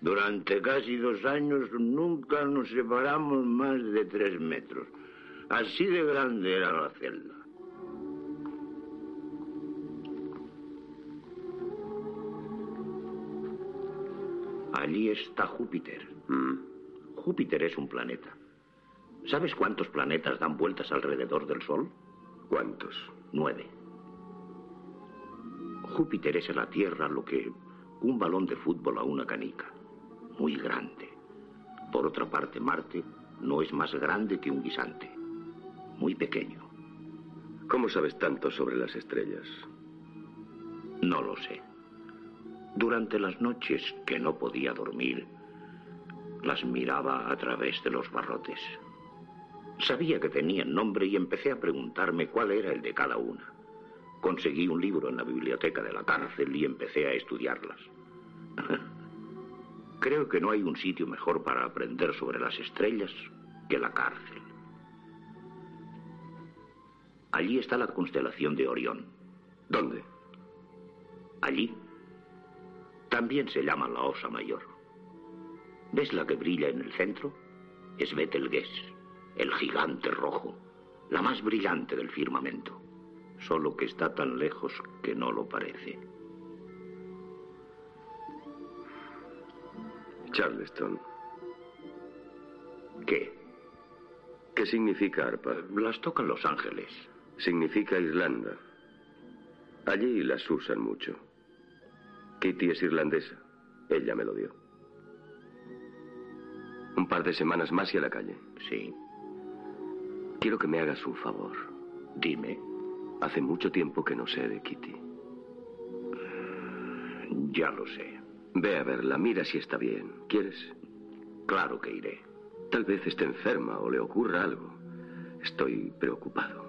Durante casi dos años nunca nos separamos más de tres metros. Así de grande era la celda. Allí está Júpiter. Júpiter es un planeta. ¿Sabes cuántos planetas dan vueltas alrededor del Sol? ¿Cuántos? Nueve. Júpiter es a la Tierra lo que un balón de fútbol a una canica. Muy grande. Por otra parte, Marte no es más grande que un guisante. Muy pequeño. ¿Cómo sabes tanto sobre las estrellas? No lo sé. Durante las noches que no podía dormir, las miraba a través de los barrotes. Sabía que tenían nombre y empecé a preguntarme cuál era el de cada una. Conseguí un libro en la biblioteca de la cárcel y empecé a estudiarlas. Creo que no hay un sitio mejor para aprender sobre las estrellas que la cárcel. Allí está la constelación de Orión. ¿Dónde? Allí. También se llama la Osa Mayor. ¿Ves la que brilla en el centro? Es Betelgeuse, el gigante rojo, la más brillante del firmamento, solo que está tan lejos que no lo parece. Charleston. ¿Qué? ¿Qué significa arpa? Las tocan los ángeles. Significa Irlanda. Allí las usan mucho. Kitty es irlandesa. Ella me lo dio. Un par de semanas más y a la calle. Sí. Quiero que me hagas un favor. Dime. Hace mucho tiempo que no sé de Kitty. Ya lo sé. Ve a verla, mira si está bien. ¿Quieres? Claro que iré. Tal vez esté enferma o le ocurra algo. Estoy preocupado.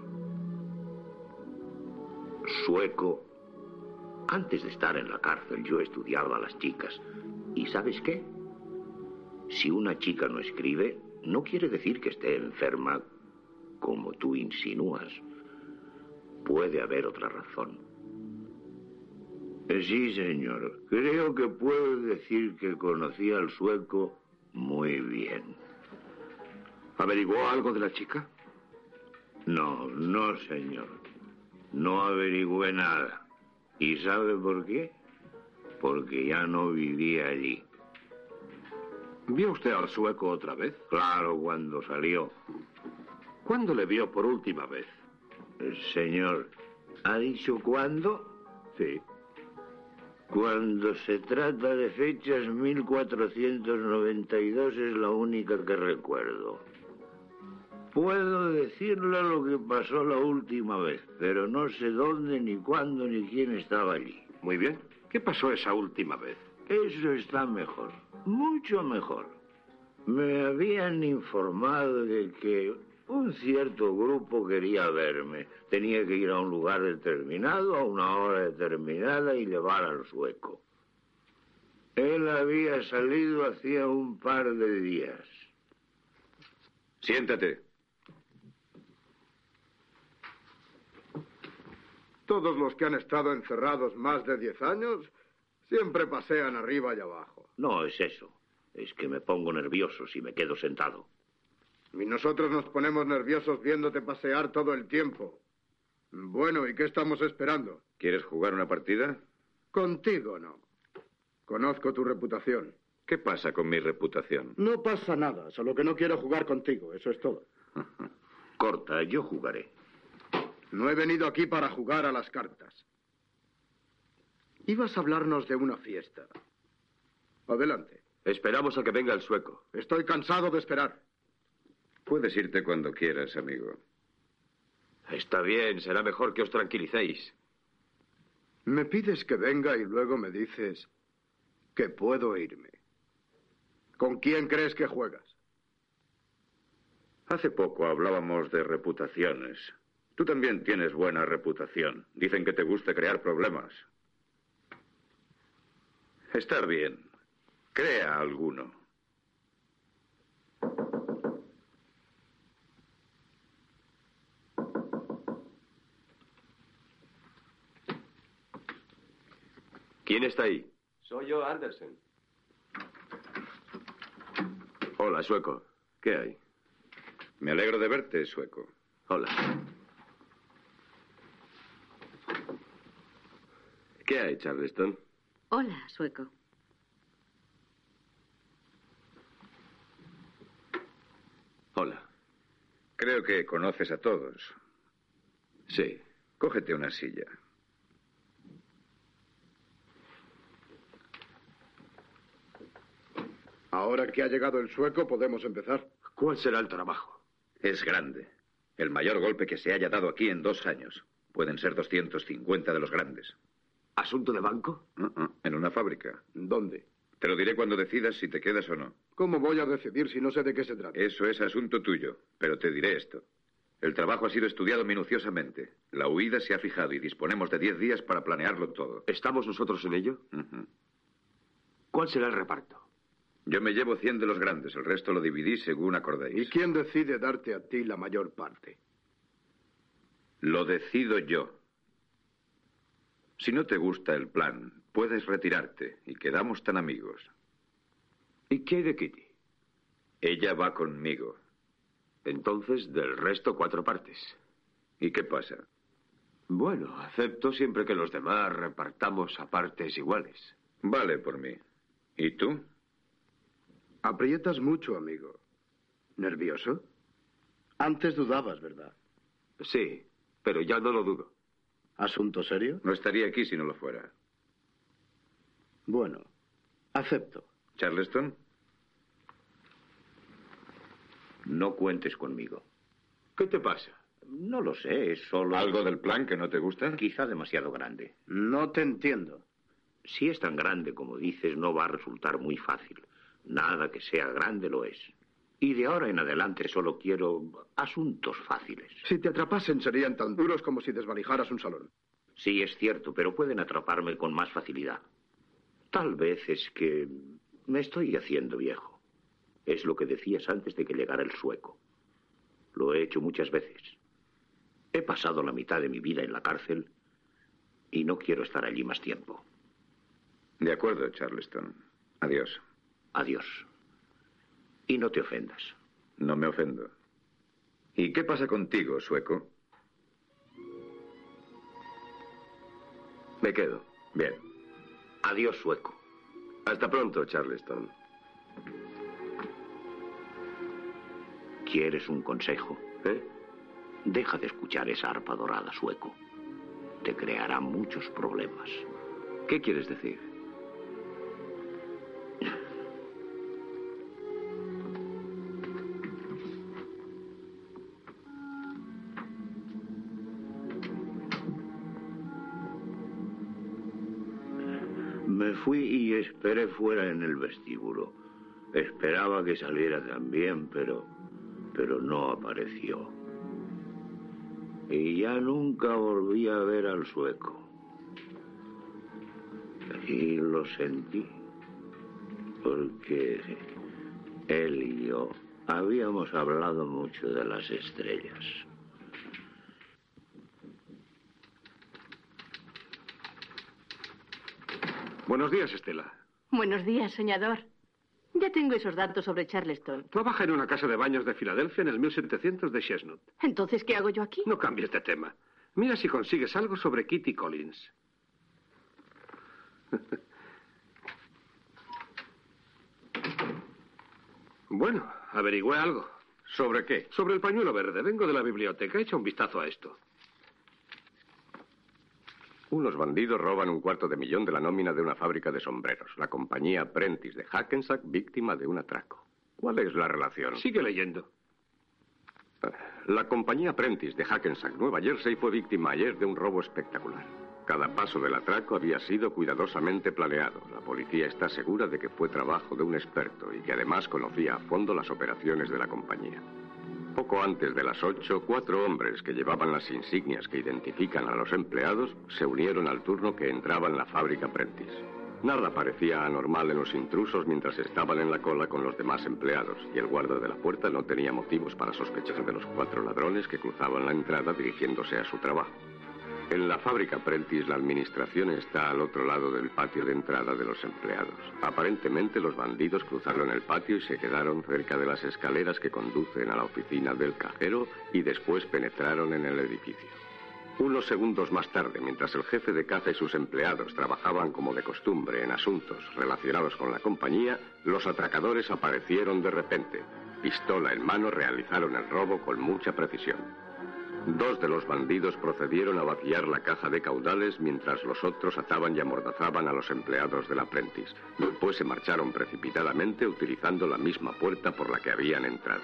Sueco. Antes de estar en la cárcel yo estudiaba a las chicas. ¿Y sabes qué? Si una chica no escribe, no quiere decir que esté enferma, como tú insinúas. Puede haber otra razón. Sí, señor. Creo que puedo decir que conocí al sueco muy bien. ¿Averiguó algo de la chica? No, no, señor. No averigüé nada. ¿Y sabe por qué? Porque ya no vivía allí. ¿Vio usted al sueco otra vez? Claro, cuando salió. ¿Cuándo le vio por última vez? Señor, ¿ha dicho cuándo? Sí. Cuando se trata de fechas, 1492 es la única que recuerdo. Puedo decirle lo que pasó la última vez, pero no sé dónde, ni cuándo, ni quién estaba allí. Muy bien. ¿Qué pasó esa última vez? Eso está mejor, mucho mejor. Me habían informado de que un cierto grupo quería verme. Tenía que ir a un lugar determinado, a una hora determinada y llevar al sueco. Él había salido hacía un par de días. Siéntate. Todos los que han estado encerrados más de diez años siempre pasean arriba y abajo. No es eso. Es que me pongo nervioso si me quedo sentado. Y nosotros nos ponemos nerviosos viéndote pasear todo el tiempo. Bueno, ¿y qué estamos esperando? ¿Quieres jugar una partida? Contigo no. Conozco tu reputación. ¿Qué pasa con mi reputación? No pasa nada, solo que no quiero jugar contigo, eso es todo. Corta, yo jugaré. No he venido aquí para jugar a las cartas. Ibas a hablarnos de una fiesta. Adelante. Esperamos a que venga el sueco. Estoy cansado de esperar. Puedes irte cuando quieras, amigo. Está bien, será mejor que os tranquilicéis. Me pides que venga y luego me dices que puedo irme. ¿Con quién crees que juegas? Hace poco hablábamos de reputaciones. Tú también tienes buena reputación. Dicen que te gusta crear problemas. Está bien. Crea alguno. ¿Quién está ahí? Soy yo, Anderson. Hola, sueco. ¿Qué hay? Me alegro de verte, sueco. Hola. ¿Qué hay, Charleston? Hola, sueco. Hola. Creo que conoces a todos. Sí. Cógete una silla. Ahora que ha llegado el sueco, podemos empezar. ¿Cuál será el trabajo? Es grande. El mayor golpe que se haya dado aquí en dos años. Pueden ser 250 de los grandes. ¿Asunto de banco? Uh -uh, en una fábrica. ¿Dónde? Te lo diré cuando decidas si te quedas o no. ¿Cómo voy a decidir si no sé de qué se trata? Eso es asunto tuyo, pero te diré esto. El trabajo ha sido estudiado minuciosamente. La huida se ha fijado y disponemos de diez días para planearlo todo. ¿Estamos nosotros en ello? Uh -huh. ¿Cuál será el reparto? Yo me llevo 100 de los grandes, el resto lo dividí según acordéis. ¿Y quién decide darte a ti la mayor parte? Lo decido yo. Si no te gusta el plan, puedes retirarte y quedamos tan amigos. ¿Y qué hay de Kitty? Ella va conmigo. Entonces, del resto, cuatro partes. ¿Y qué pasa? Bueno, acepto siempre que los demás repartamos a partes iguales. Vale por mí. ¿Y tú? Aprietas mucho, amigo. ¿Nervioso? Antes dudabas, ¿verdad? Sí, pero ya no lo dudo. ¿Asunto serio? No estaría aquí si no lo fuera. Bueno, acepto. ¿Charleston? No cuentes conmigo. ¿Qué te pasa? No lo sé, es solo... ¿Algo del plan que no te gusta? Quizá demasiado grande. No te entiendo. Si es tan grande como dices, no va a resultar muy fácil. Nada que sea grande lo es. Y de ahora en adelante solo quiero asuntos fáciles. Si te atrapasen serían tan duros como si desvalijaras un salón. Sí, es cierto, pero pueden atraparme con más facilidad. Tal vez es que me estoy haciendo viejo. Es lo que decías antes de que llegara el sueco. Lo he hecho muchas veces. He pasado la mitad de mi vida en la cárcel y no quiero estar allí más tiempo. De acuerdo, Charleston. Adiós. Adiós. Y no te ofendas. No me ofendo. ¿Y qué pasa contigo, sueco? Me quedo. Bien. Adiós, sueco. Hasta pronto, Charleston. ¿Quieres un consejo? ¿Eh? Deja de escuchar esa arpa dorada, sueco. Te creará muchos problemas. ¿Qué quieres decir? Esperé fuera en el vestíbulo. Esperaba que saliera también, pero pero no apareció. Y ya nunca volví a ver al sueco. Y lo sentí, porque él y yo habíamos hablado mucho de las estrellas. Buenos días, Estela. Buenos días, soñador. Ya tengo esos datos sobre Charleston. Trabaja en una casa de baños de Filadelfia en el 1700 de Chestnut. Entonces, ¿qué hago yo aquí? No cambies de tema. Mira si consigues algo sobre Kitty Collins. bueno, averigüé algo. ¿Sobre qué? Sobre el pañuelo verde. Vengo de la biblioteca. Echa un vistazo a esto. Unos bandidos roban un cuarto de millón de la nómina de una fábrica de sombreros. La compañía Prentice de Hackensack víctima de un atraco. ¿Cuál es la relación? Sigue leyendo. La compañía Prentice de Hackensack, Nueva Jersey, fue víctima ayer de un robo espectacular. Cada paso del atraco había sido cuidadosamente planeado. La policía está segura de que fue trabajo de un experto y que además conocía a fondo las operaciones de la compañía. Poco antes de las ocho, cuatro hombres que llevaban las insignias que identifican a los empleados se unieron al turno que entraba en la fábrica Prentice. Nada parecía anormal en los intrusos mientras estaban en la cola con los demás empleados, y el guarda de la puerta no tenía motivos para sospechar de los cuatro ladrones que cruzaban la entrada dirigiéndose a su trabajo. En la fábrica Prentice la administración está al otro lado del patio de entrada de los empleados. Aparentemente los bandidos cruzaron el patio y se quedaron cerca de las escaleras que conducen a la oficina del cajero y después penetraron en el edificio. Unos segundos más tarde, mientras el jefe de caza y sus empleados trabajaban como de costumbre en asuntos relacionados con la compañía, los atracadores aparecieron de repente. Pistola en mano realizaron el robo con mucha precisión. Dos de los bandidos procedieron a vaciar la caja de caudales mientras los otros ataban y amordazaban a los empleados del aprendiz. Después se marcharon precipitadamente utilizando la misma puerta por la que habían entrado.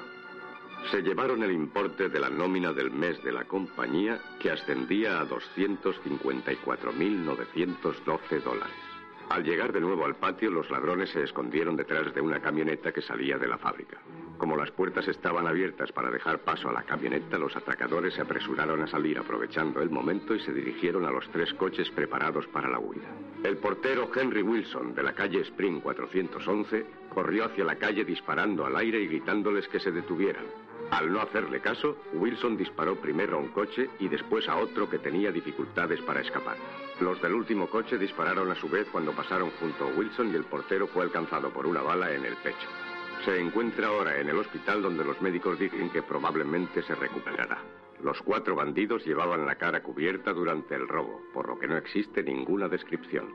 Se llevaron el importe de la nómina del mes de la compañía que ascendía a 254.912 dólares. Al llegar de nuevo al patio, los ladrones se escondieron detrás de una camioneta que salía de la fábrica. Como las puertas estaban abiertas para dejar paso a la camioneta, los atracadores se apresuraron a salir aprovechando el momento y se dirigieron a los tres coches preparados para la huida. El portero Henry Wilson, de la calle Spring 411, corrió hacia la calle disparando al aire y gritándoles que se detuvieran. Al no hacerle caso, Wilson disparó primero a un coche y después a otro que tenía dificultades para escapar. Los del último coche dispararon a su vez cuando pasaron junto a Wilson y el portero fue alcanzado por una bala en el pecho. Se encuentra ahora en el hospital donde los médicos dicen que probablemente se recuperará. Los cuatro bandidos llevaban la cara cubierta durante el robo, por lo que no existe ninguna descripción.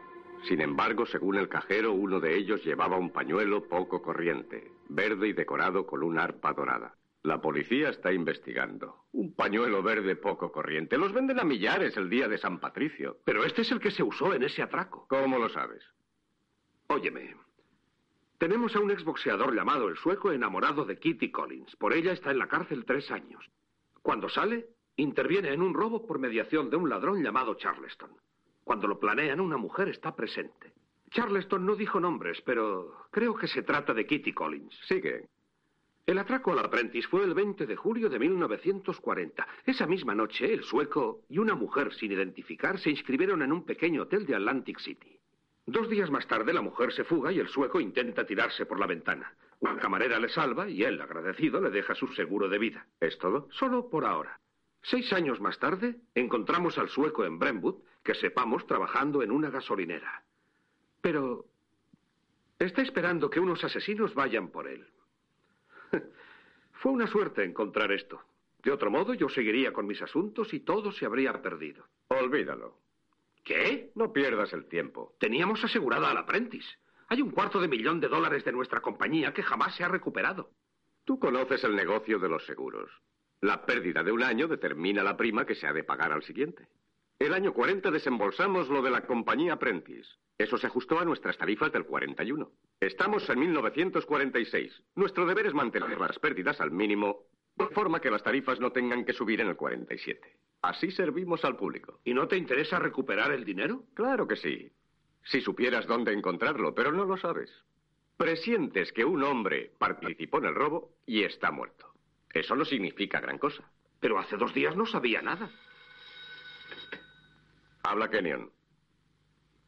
Sin embargo, según el cajero, uno de ellos llevaba un pañuelo poco corriente, verde y decorado con una arpa dorada. La policía está investigando. Un pañuelo verde poco corriente. Los venden a millares el día de San Patricio. Pero este es el que se usó en ese atraco. ¿Cómo lo sabes? Óyeme. Tenemos a un exboxeador llamado el sueco enamorado de Kitty Collins. Por ella está en la cárcel tres años. Cuando sale, interviene en un robo por mediación de un ladrón llamado Charleston. Cuando lo planean, una mujer está presente. Charleston no dijo nombres, pero creo que se trata de Kitty Collins. Sigue. El atraco al Apprentice fue el 20 de julio de 1940. Esa misma noche, el sueco y una mujer sin identificar se inscribieron en un pequeño hotel de Atlantic City. Dos días más tarde, la mujer se fuga y el sueco intenta tirarse por la ventana. Una camarera le salva y él, agradecido, le deja su seguro de vida. ¿Es todo? Solo por ahora. Seis años más tarde, encontramos al sueco en Brentwood, que sepamos trabajando en una gasolinera. Pero está esperando que unos asesinos vayan por él. Fue una suerte encontrar esto. De otro modo, yo seguiría con mis asuntos y todo se habría perdido. Olvídalo. ¿Qué? No pierdas el tiempo. Teníamos asegurada al Apprentice. Hay un cuarto de millón de dólares de nuestra compañía que jamás se ha recuperado. Tú conoces el negocio de los seguros. La pérdida de un año determina la prima que se ha de pagar al siguiente. El año 40 desembolsamos lo de la compañía Apprentice. Eso se ajustó a nuestras tarifas del 41. Estamos en 1946. Nuestro deber es mantener las pérdidas al mínimo, de forma que las tarifas no tengan que subir en el 47. Así servimos al público. ¿Y no te interesa recuperar el dinero? Claro que sí. Si supieras dónde encontrarlo, pero no lo sabes. Presientes que un hombre participó en el robo y está muerto. Eso no significa gran cosa. Pero hace dos días no sabía nada. Habla Kenyon.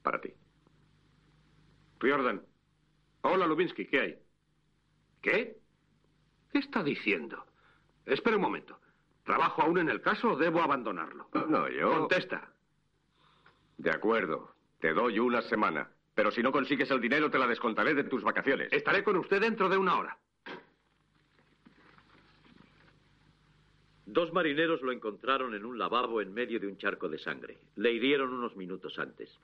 Para ti. Riordan. Hola, Lubinsky, ¿qué hay? ¿Qué? ¿Qué está diciendo? Espera un momento. ¿Trabajo aún en el caso o debo abandonarlo? No, yo. Contesta. De acuerdo. Te doy una semana. Pero si no consigues el dinero, te la descontaré de tus vacaciones. Estaré con usted dentro de una hora. Dos marineros lo encontraron en un lavabo en medio de un charco de sangre. Le hirieron unos minutos antes.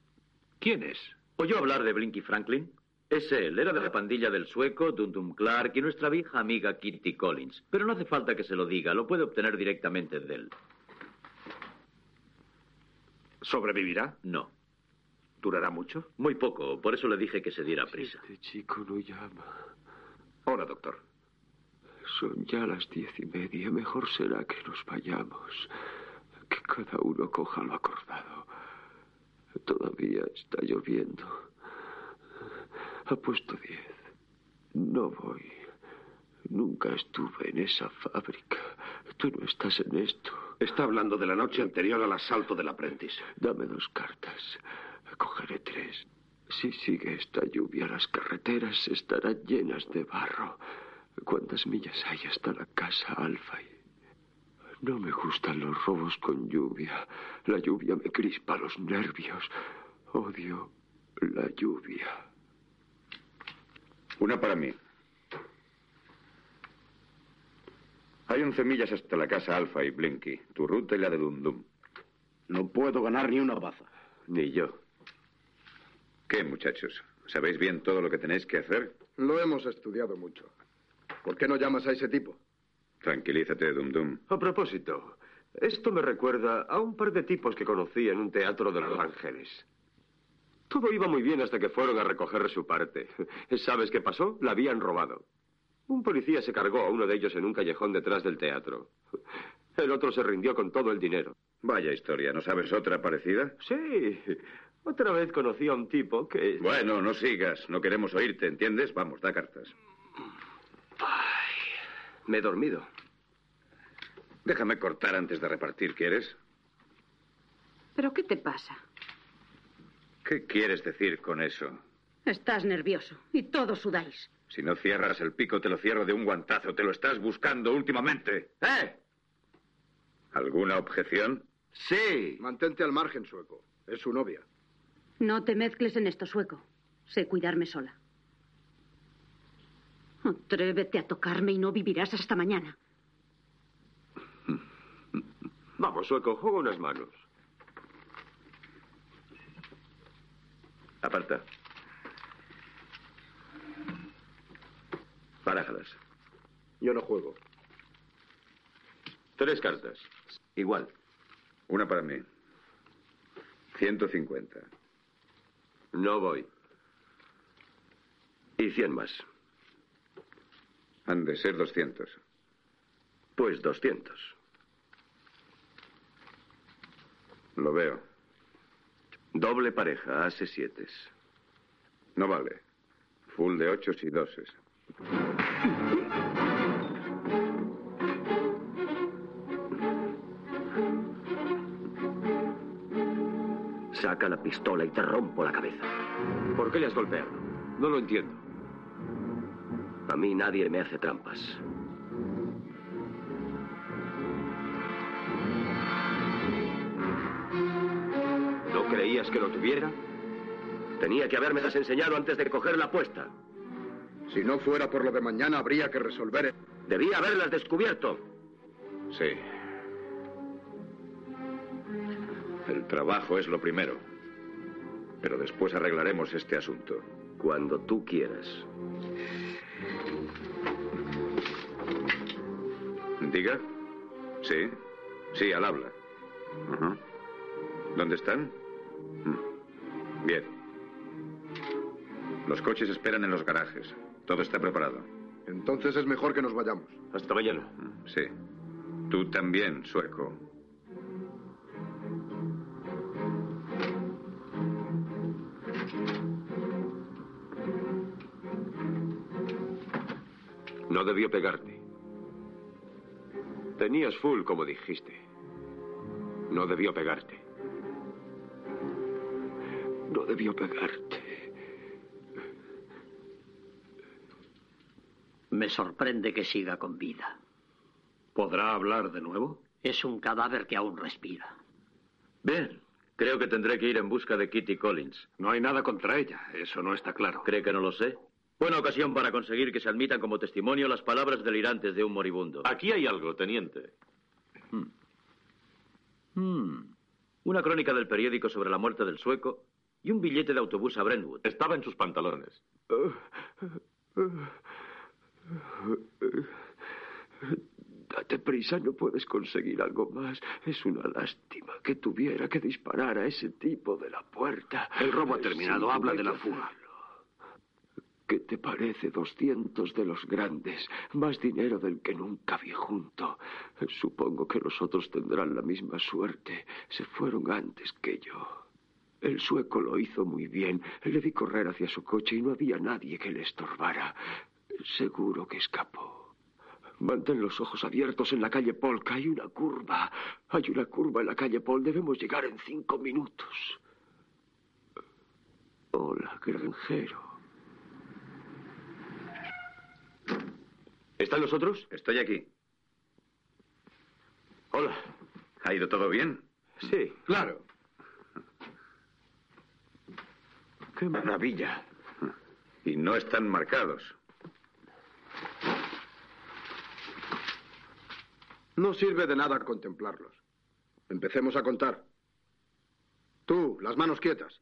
¿Quién es? ¿Oyó hablar de Blinky Franklin? Es él, era de la pandilla del sueco, Dundum Clark y nuestra vieja amiga Kitty Collins. Pero no hace falta que se lo diga, lo puede obtener directamente de él. ¿Sobrevivirá? No. ¿Durará mucho? Muy poco, por eso le dije que se diera prisa. Este chico no llama. Hola, doctor. Son ya las diez y media. Mejor será que nos vayamos. Que cada uno coja lo acordado. Todavía está lloviendo. Ha puesto diez. No voy. Nunca estuve en esa fábrica. Tú no estás en esto. Está hablando de la noche anterior al asalto del aprendiz. Dame dos cartas. Cogeré tres. Si sigue esta lluvia, las carreteras estarán llenas de barro. ¿Cuántas millas hay hasta la casa Alfa? No me gustan los robos con lluvia. La lluvia me crispa los nervios. Odio la lluvia. Una para mí. Hay once millas hasta la casa Alfa y Blinky, tu ruta y la de Dundum. No puedo ganar ni una baza. Ni yo. ¿Qué, muchachos? ¿Sabéis bien todo lo que tenéis que hacer? Lo hemos estudiado mucho. ¿Por qué no llamas a ese tipo? Tranquilízate, Dum Dum. A propósito, esto me recuerda a un par de tipos que conocí en un teatro de Los Ángeles. Todo iba muy bien hasta que fueron a recoger su parte. ¿Sabes qué pasó? La habían robado. Un policía se cargó a uno de ellos en un callejón detrás del teatro. El otro se rindió con todo el dinero. Vaya historia, ¿no sabes otra parecida? Sí. Otra vez conocí a un tipo que... Bueno, no sigas. No queremos oírte, ¿entiendes? Vamos, da cartas. Me he dormido. Déjame cortar antes de repartir, ¿quieres? ¿Pero qué te pasa? ¿Qué quieres decir con eso? Estás nervioso y todos sudáis. Si no cierras el pico, te lo cierro de un guantazo. Te lo estás buscando últimamente. ¡Eh! ¿Alguna objeción? Sí. Mantente al margen, sueco. Es su novia. No te mezcles en esto, sueco. Sé cuidarme sola. Atrévete a tocarme y no vivirás hasta mañana. Vamos, sueco, juega unas manos. Aparta. Barájalas. Yo no juego. Tres cartas. Igual. Una para mí. 150. No voy. Y 100 más. Han de ser 200. Pues 200. Lo veo. Doble pareja, ase siete. No vale. Full de ochos y doses. Saca la pistola y te rompo la cabeza. ¿Por qué le has golpeado? No lo entiendo. A mí nadie me hace trampas. ¿No creías que lo tuviera? Tenía que haberme las enseñado antes de coger la apuesta. Si no fuera por lo de mañana, habría que resolver. Debía haberlas descubierto. Sí. El trabajo es lo primero. Pero después arreglaremos este asunto. Cuando tú quieras. ¿Diga? Sí. Sí, al habla. ¿Dónde están? Mm. Bien. Los coches esperan en los garajes. Todo está preparado. Entonces es mejor que nos vayamos. Hasta mañana. Sí. Tú también, sueco. No debió pegarte. Tenías full, como dijiste. No debió pegarte. No debió pegarte. Me sorprende que siga con vida. ¿Podrá hablar de nuevo? Es un cadáver que aún respira. Bien, creo que tendré que ir en busca de Kitty Collins. No hay nada contra ella, eso no está claro. ¿Cree que no lo sé? Buena ocasión para conseguir que se admitan como testimonio las palabras delirantes de un moribundo. Aquí hay algo, teniente. Hmm. Una crónica del periódico sobre la muerte del sueco y un billete de autobús a Brentwood. Estaba en sus pantalones. Date prisa, no puedes conseguir algo más. Es una lástima que tuviera que disparar a ese tipo de la puerta. El robo ha terminado, Sí, habla de la fuga. ¿Qué te parece doscientos de los grandes? Más dinero del que nunca vi junto. Supongo que los otros tendrán la misma suerte. Se fueron antes que yo. El sueco lo hizo muy bien. Le vi correr hacia su coche y no había nadie que le estorbara. Seguro que escapó. Mantén los ojos abiertos en la calle Polka. Hay una curva. Hay una curva en la calle Pol. Debemos llegar en cinco minutos. Hola, granjero. ¿Están los otros? Estoy aquí. Hola. ¿Ha ido todo bien? Sí. Claro. ¡Qué maravilla! Y no están marcados. No sirve de nada contemplarlos. Empecemos a contar. Tú, las manos quietas.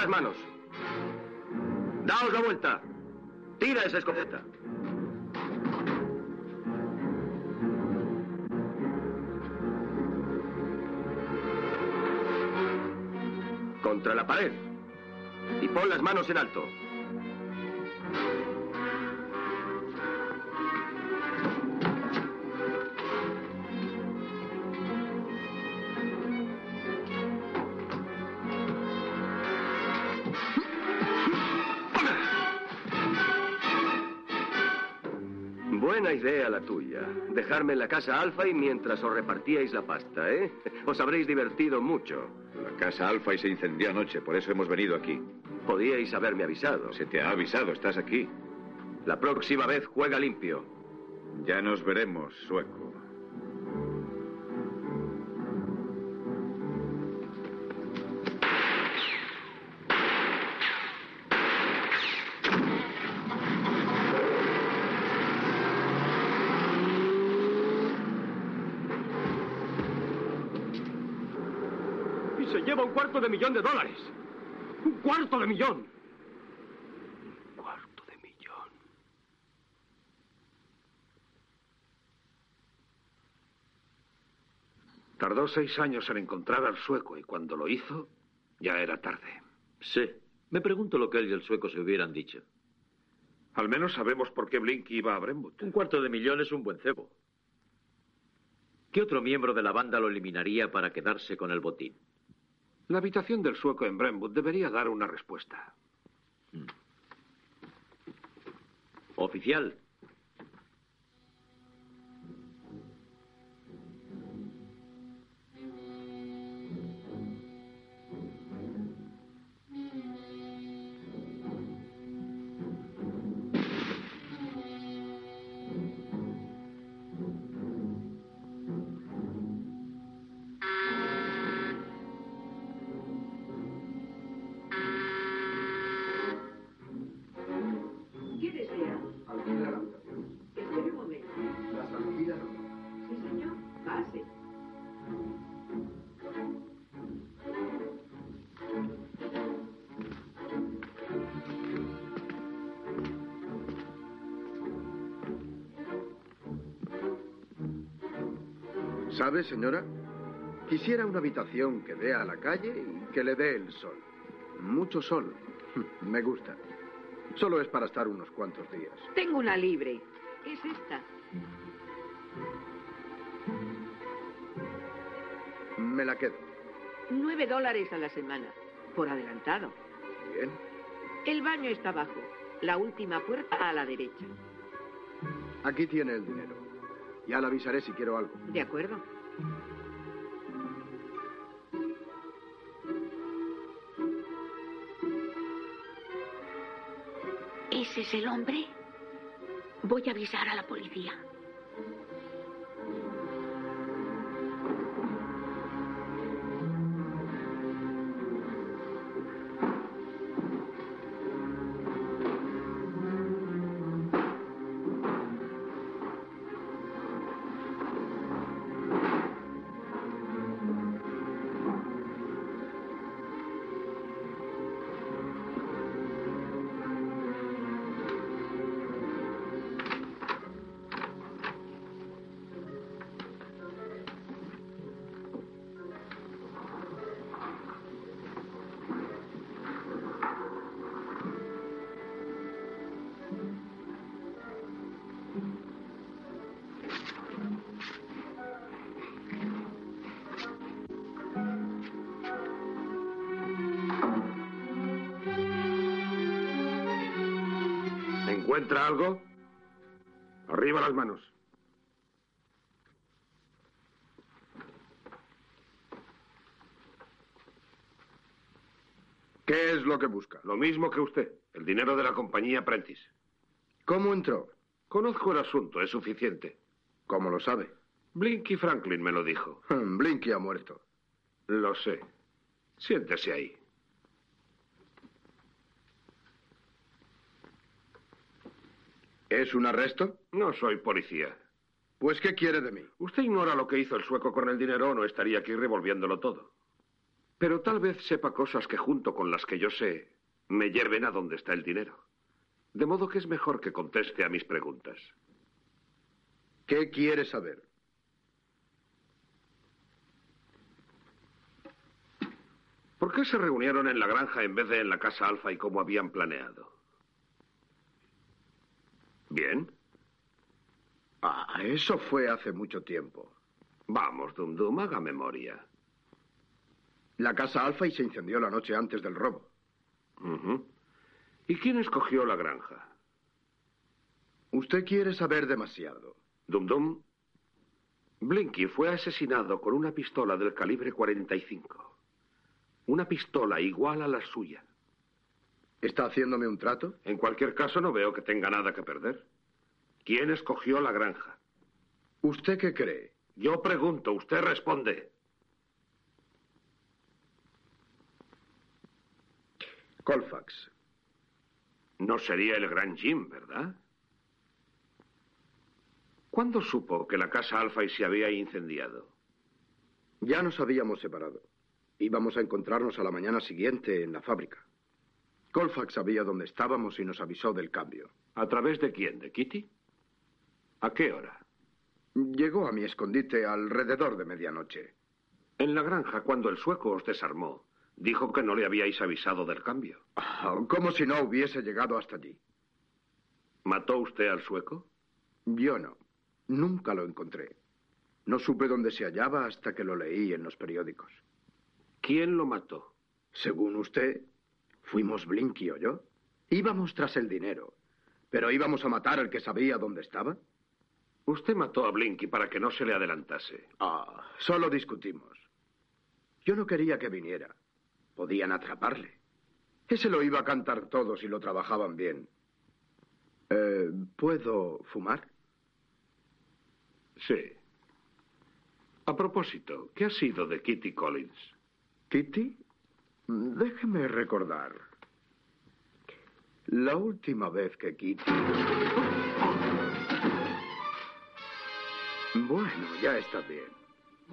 Las manos. Daos la vuelta. Tira esa escopeta. Contra la pared. Y pon las manos en alto. Buena idea la tuya. Dejarme en la casa Alfa y mientras os repartíais la pasta, ¿eh? Os habréis divertido mucho. La casa Alfa y se incendió anoche, por eso hemos venido aquí. Podíais haberme avisado. Se te ha avisado, estás aquí. La próxima vez juega limpio. Ya nos veremos, sueco. Millón de dólares. Un cuarto de millón. Cuarto de millón. Tardó seis años en encontrar al sueco y cuando lo hizo, ya era tarde. Sí. Me pregunto lo que él y el sueco se hubieran dicho. Al menos sabemos por qué Blink iba a Brentwood. Un cuarto de millón es un buen cebo. ¿Qué otro miembro de la banda lo eliminaría para quedarse con el botín? La habitación del sueco en Brentwood debería dar una respuesta. Oficial. ¿Sabe, señora? Quisiera una habitación que dé a la calle y que le dé el sol. Mucho sol. Me gusta. Solo es para estar unos cuantos días. Tengo una libre. Es esta. Me la quedo. Nueve dólares a la semana. Por adelantado. Bien. El baño está abajo. La última puerta a la derecha. Aquí tiene el dinero. Ya le avisaré si quiero algo. De acuerdo. ¿Ese es el hombre? Voy a avisar a la policía. ¿Encuentra algo? Arriba las manos. ¿Qué es lo que busca? Lo mismo que usted, el dinero de la compañía Prentice. ¿Cómo entró? Conozco el asunto, es suficiente. ¿Cómo lo sabe? Blinky Franklin me lo dijo. Blinky ha muerto. Lo sé. Siéntese ahí. ¿Es un arresto? No soy policía. Pues, ¿qué quiere de mí? Usted ignora lo que hizo el sueco con el dinero o no estaría aquí revolviéndolo todo. Pero tal vez sepa cosas que junto con las que yo sé me lleven a donde está el dinero. De modo que es mejor que conteste a mis preguntas. ¿Qué quiere saber? ¿Por qué se reunieron en la granja en vez de en la casa Alfa y como habían planeado? Bien. Ah, eso fue hace mucho tiempo. Vamos, Dum Dum, haga memoria. La casa Alfa y se incendió la noche antes del robo. ¿Y quién escogió la granja? Usted quiere saber demasiado. Dum Dum. Blinky fue asesinado con una pistola del calibre 45. Una pistola igual a la suya. ¿Está haciéndome un trato? En cualquier caso, no veo que tenga nada que perder. ¿Quién escogió la granja? ¿Usted qué cree? Yo pregunto, usted responde. Colfax. No sería el gran Jim, ¿verdad? ¿Cuándo supo que la casa Alpha se había incendiado? Ya nos habíamos separado. Íbamos a encontrarnos a la mañana siguiente en la fábrica. Colfax sabía dónde estábamos y nos avisó del cambio. ¿A través de quién? ¿De Kitty? ¿A qué hora? Llegó a mi escondite alrededor de medianoche. En la granja, cuando el sueco os desarmó, dijo que no le habíais avisado del cambio. Ah, como si no hubiese llegado hasta allí. ¿Mató usted al sueco? Yo no. Nunca lo encontré. No supe dónde se hallaba hasta que lo leí en los periódicos. ¿Quién lo mató? Según usted, fuimos Blinky o yo. Íbamos tras el dinero. ¿Pero íbamos a matar al que sabía dónde estaba? Usted mató a Blinky para que no se le adelantase. Ah, solo discutimos. Yo no quería que viniera. Podían atraparle. Ese lo iba a cantar todo si lo trabajaban bien. Eh, ¿Puedo fumar? Sí. A propósito, ¿qué ha sido de Kitty Collins? ¿Kitty? Déjeme recordar. La última vez que Kitty... Bueno, ya está bien.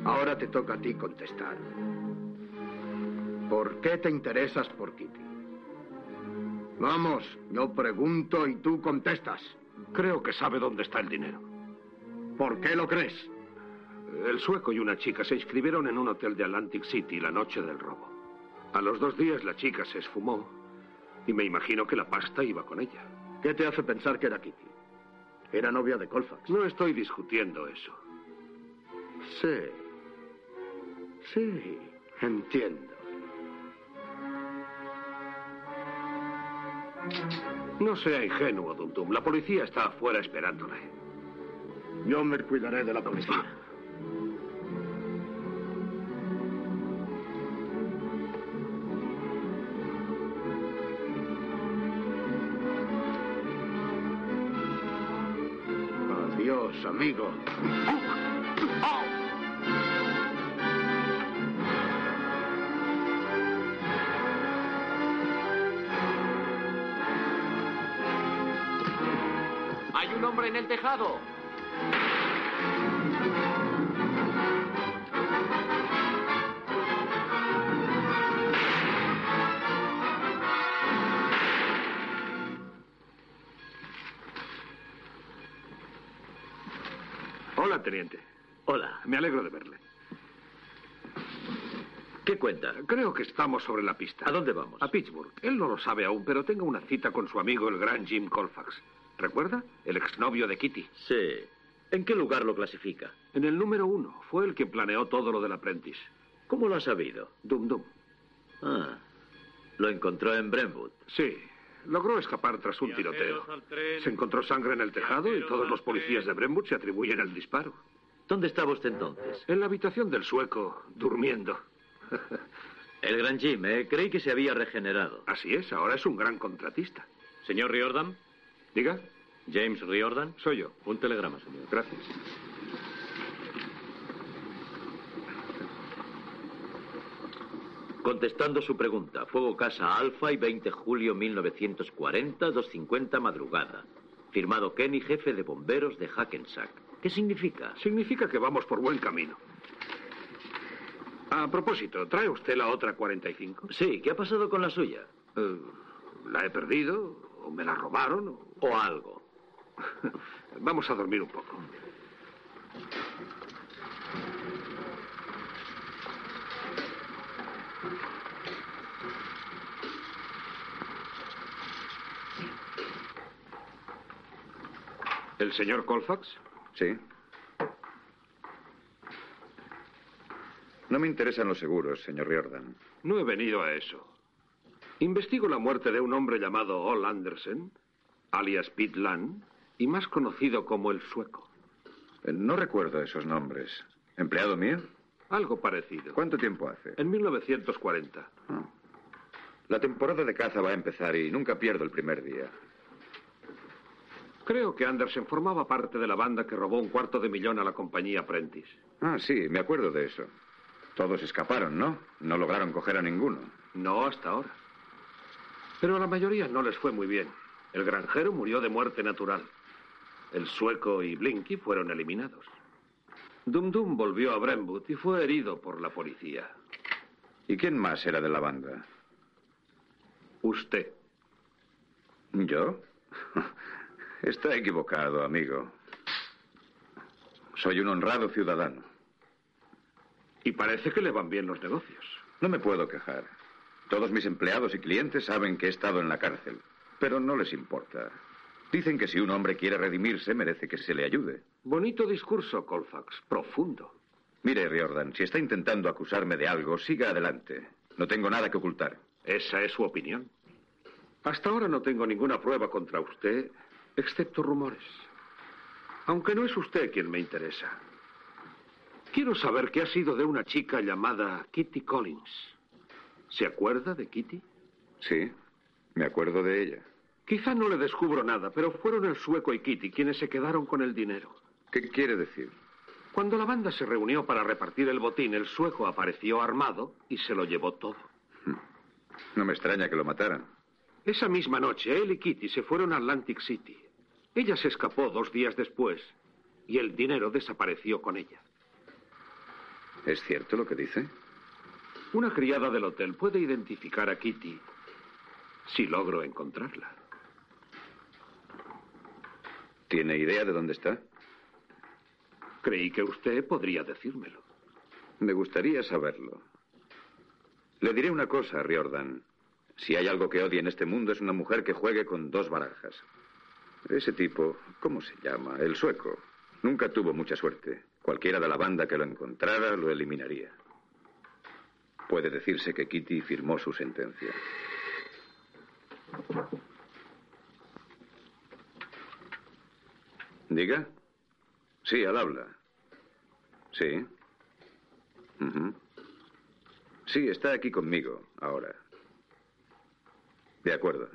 Ahora te toca a ti contestar. ¿Por qué te interesas por Kitty? Vamos, yo pregunto y tú contestas. Creo que sabe dónde está el dinero. ¿Por qué lo crees? El sueco y una chica se inscribieron en un hotel de Atlantic City la noche del robo. A los dos días la chica se esfumó y me imagino que la pasta iba con ella. ¿Qué te hace pensar que era Kitty? Era novia de Colfax. No estoy discutiendo eso. Sí. Sí, entiendo. No sea ingenuo, Dum Dum. La policía está afuera esperándole. Yo me cuidaré de la policía. Amigo. ¡Hay un hombre en el tejado! Me alegro de verle. ¿Qué cuenta? Creo que estamos sobre la pista. ¿A dónde vamos? A Pittsburgh. Él no lo sabe aún, pero tengo una cita con su amigo el gran Jim Colfax. ¿Recuerda? El exnovio de Kitty. Sí. ¿En qué lugar lo clasifica? En el número uno. Fue el que planeó todo lo del aprendiz. ¿Cómo lo ha sabido? Dum Dum. Ah. Lo encontró en Brentwood. Sí. Logró escapar tras un tiroteo. Se encontró sangre en el tejado y todos los policías de Brentwood se atribuyen el disparo. ¿Dónde estaba usted entonces? En la habitación del sueco, durmiendo. El gran Jim, ¿eh? Creí que se había regenerado. Así es, ahora es un gran contratista. Señor Riordan. Diga. James Riordan. Soy yo. Un telegrama, señor. Gracias. Contestando su pregunta, Fuego Casa Alfa y 20 julio 1940, 2.50 madrugada. Firmado Kenny, jefe de bomberos de Hackensack. ¿Qué significa? Significa que vamos por buen camino. A propósito, ¿trae usted la otra 45? Sí, ¿qué ha pasado con la suya? Eh, ¿La he perdido? ¿O me la robaron? ¿O, o algo? Vamos a dormir un poco. ¿El señor Colfax? Sí. No me interesan los seguros, señor Riordan. No he venido a eso. Investigo la muerte de un hombre llamado Ol Andersen, alias Pete Land, y más conocido como el sueco. Eh, No recuerdo esos nombres. ¿Empleado mío? Algo parecido. ¿Cuánto tiempo hace? En 1940. La temporada de caza va a empezar y nunca pierdo el primer día. Creo que Andersen formaba parte de la banda que robó un cuarto de millón a la compañía Prentice. Ah, sí, me acuerdo de eso. Todos escaparon, ¿no? No lograron coger a ninguno. No hasta ahora. Pero a la mayoría no les fue muy bien. El granjero murió de muerte natural. El sueco y Blinky fueron eliminados. Dum Dum volvió a Brentwood y fue herido por la policía. ¿Y quién más era de la banda? Usted. ¿Yo? Está equivocado, amigo. Soy un honrado ciudadano. Y parece que le van bien los negocios. No me puedo quejar. Todos mis empleados y clientes saben que he estado en la cárcel, pero no les importa. Dicen que si un hombre quiere redimirse, merece que se le ayude. Bonito discurso, Colfax. Profundo. Mire, Riordan, si está intentando acusarme de algo, siga adelante. No tengo nada que ocultar. Esa es su opinión. Hasta ahora no tengo ninguna prueba contra usted, excepto rumores. Aunque no es usted quien me interesa. Quiero saber qué ha sido de una chica llamada Kitty Collins. ¿Se acuerda de Kitty? Sí, me acuerdo de ella. Quizá no le descubro nada, pero fueron el sueco y Kitty quienes se quedaron con el dinero. ¿Qué quiere decir? Cuando la banda se reunió para repartir el botín, el sueco apareció armado y se lo llevó todo. No me extraña que lo mataran. Esa misma noche, él y Kitty se fueron a Atlantic City. Ella se escapó dos días después y el dinero desapareció con ella. ¿Es cierto lo que dice? Una criada del hotel puede identificar a Kitty si logro encontrarla. ¿Tiene idea de dónde está? Creí que usted podría decírmelo. Me gustaría saberlo. Le diré una cosa, Riordan. Si hay algo que odie en este mundo es una mujer que juegue con dos barajas. Ese tipo, ¿cómo se llama? El sueco. Nunca tuvo mucha suerte. Cualquiera de la banda que lo encontrara lo eliminaría. Puede decirse que Kitty firmó su sentencia. ¿Diga? Sí, al habla. Sí. Sí, está aquí conmigo, ahora. De acuerdo.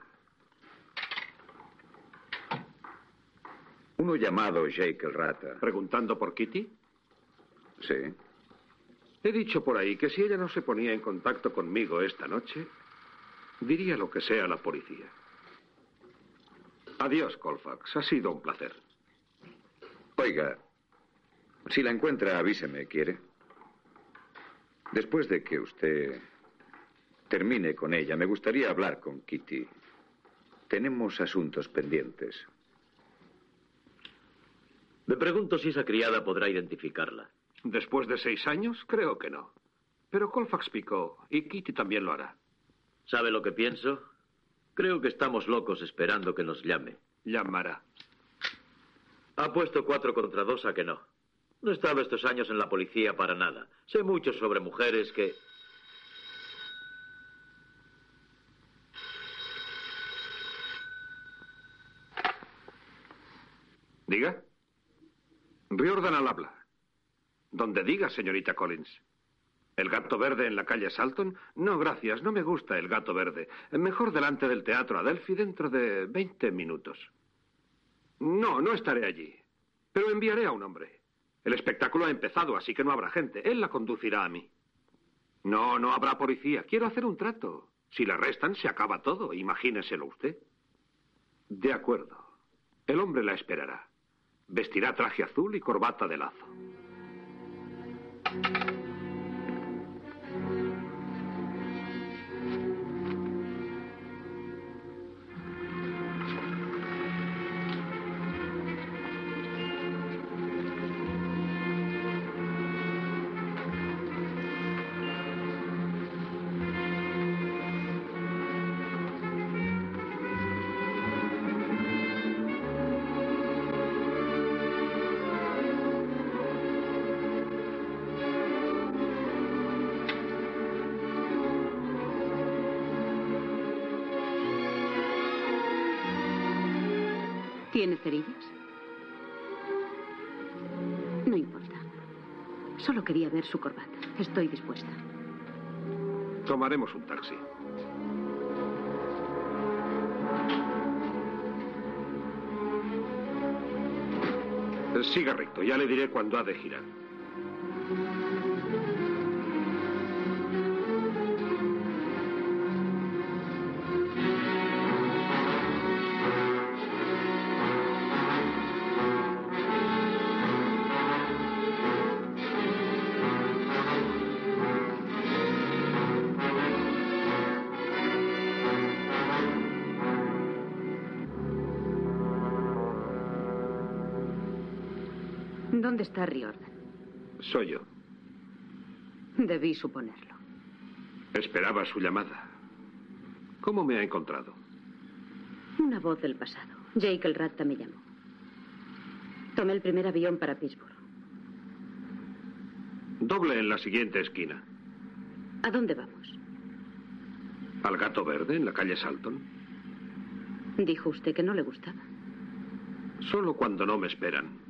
Uno llamado Jake el Rata. ¿Preguntando por Kitty? Sí. He dicho por ahí que si ella no se ponía en contacto conmigo esta noche, diría lo que sea a la policía. Adiós, Colfax. Ha sido un placer. Oiga, si la encuentra, avíseme, ¿quiere? Después de que usted termine con ella, me gustaría hablar con Kitty. Tenemos asuntos pendientes. Me pregunto si esa criada podrá identificarla. Después de seis años, creo que no. Pero Colfax picó y Kitty también lo hará. ¿Sabe lo que pienso? Creo que estamos locos esperando que nos llame. Llamará. Ha puesto cuatro contra dos a que no. No he estado estos años en la policía para nada. Sé mucho sobre mujeres que... ¿Diga? Riordan al habla. Donde diga, señorita Collins. ¿El gato verde en la calle Salton? No, gracias, no me gusta el gato verde. Mejor delante del teatro Adelphi dentro de 20 minutos. No, no estaré allí. Pero enviaré a un hombre. El espectáculo ha empezado, así que no habrá gente. Él la conducirá a mí. No, no habrá policía. Quiero hacer un trato. Si la arrestan, se acaba todo. Imagíneselo usted. De acuerdo. El hombre la esperará. Vestirá traje azul y corbata de lazo. Solo quería ver su corbata. Estoy dispuesta. Tomaremos un taxi. Siga recto, ya le diré cuándo ha de girar. ¿Dónde está Riordan? Soy yo. Debí suponerlo. Esperaba su llamada. ¿Cómo me ha encontrado? Una voz del pasado. Jake el Ratta me llamó. Tomé el primer avión para Pittsburgh. Doble en la siguiente esquina. ¿A dónde vamos? ¿Al gato verde en la calle Salton? Dijo usted que no le gustaba. Solo cuando no me esperan.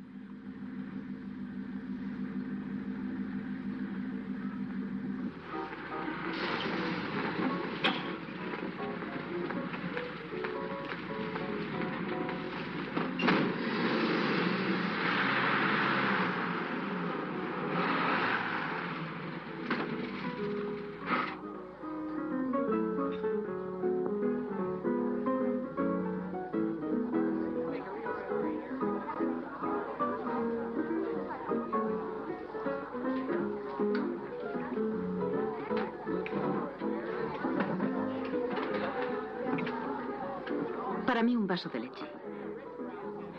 Vaso de leche.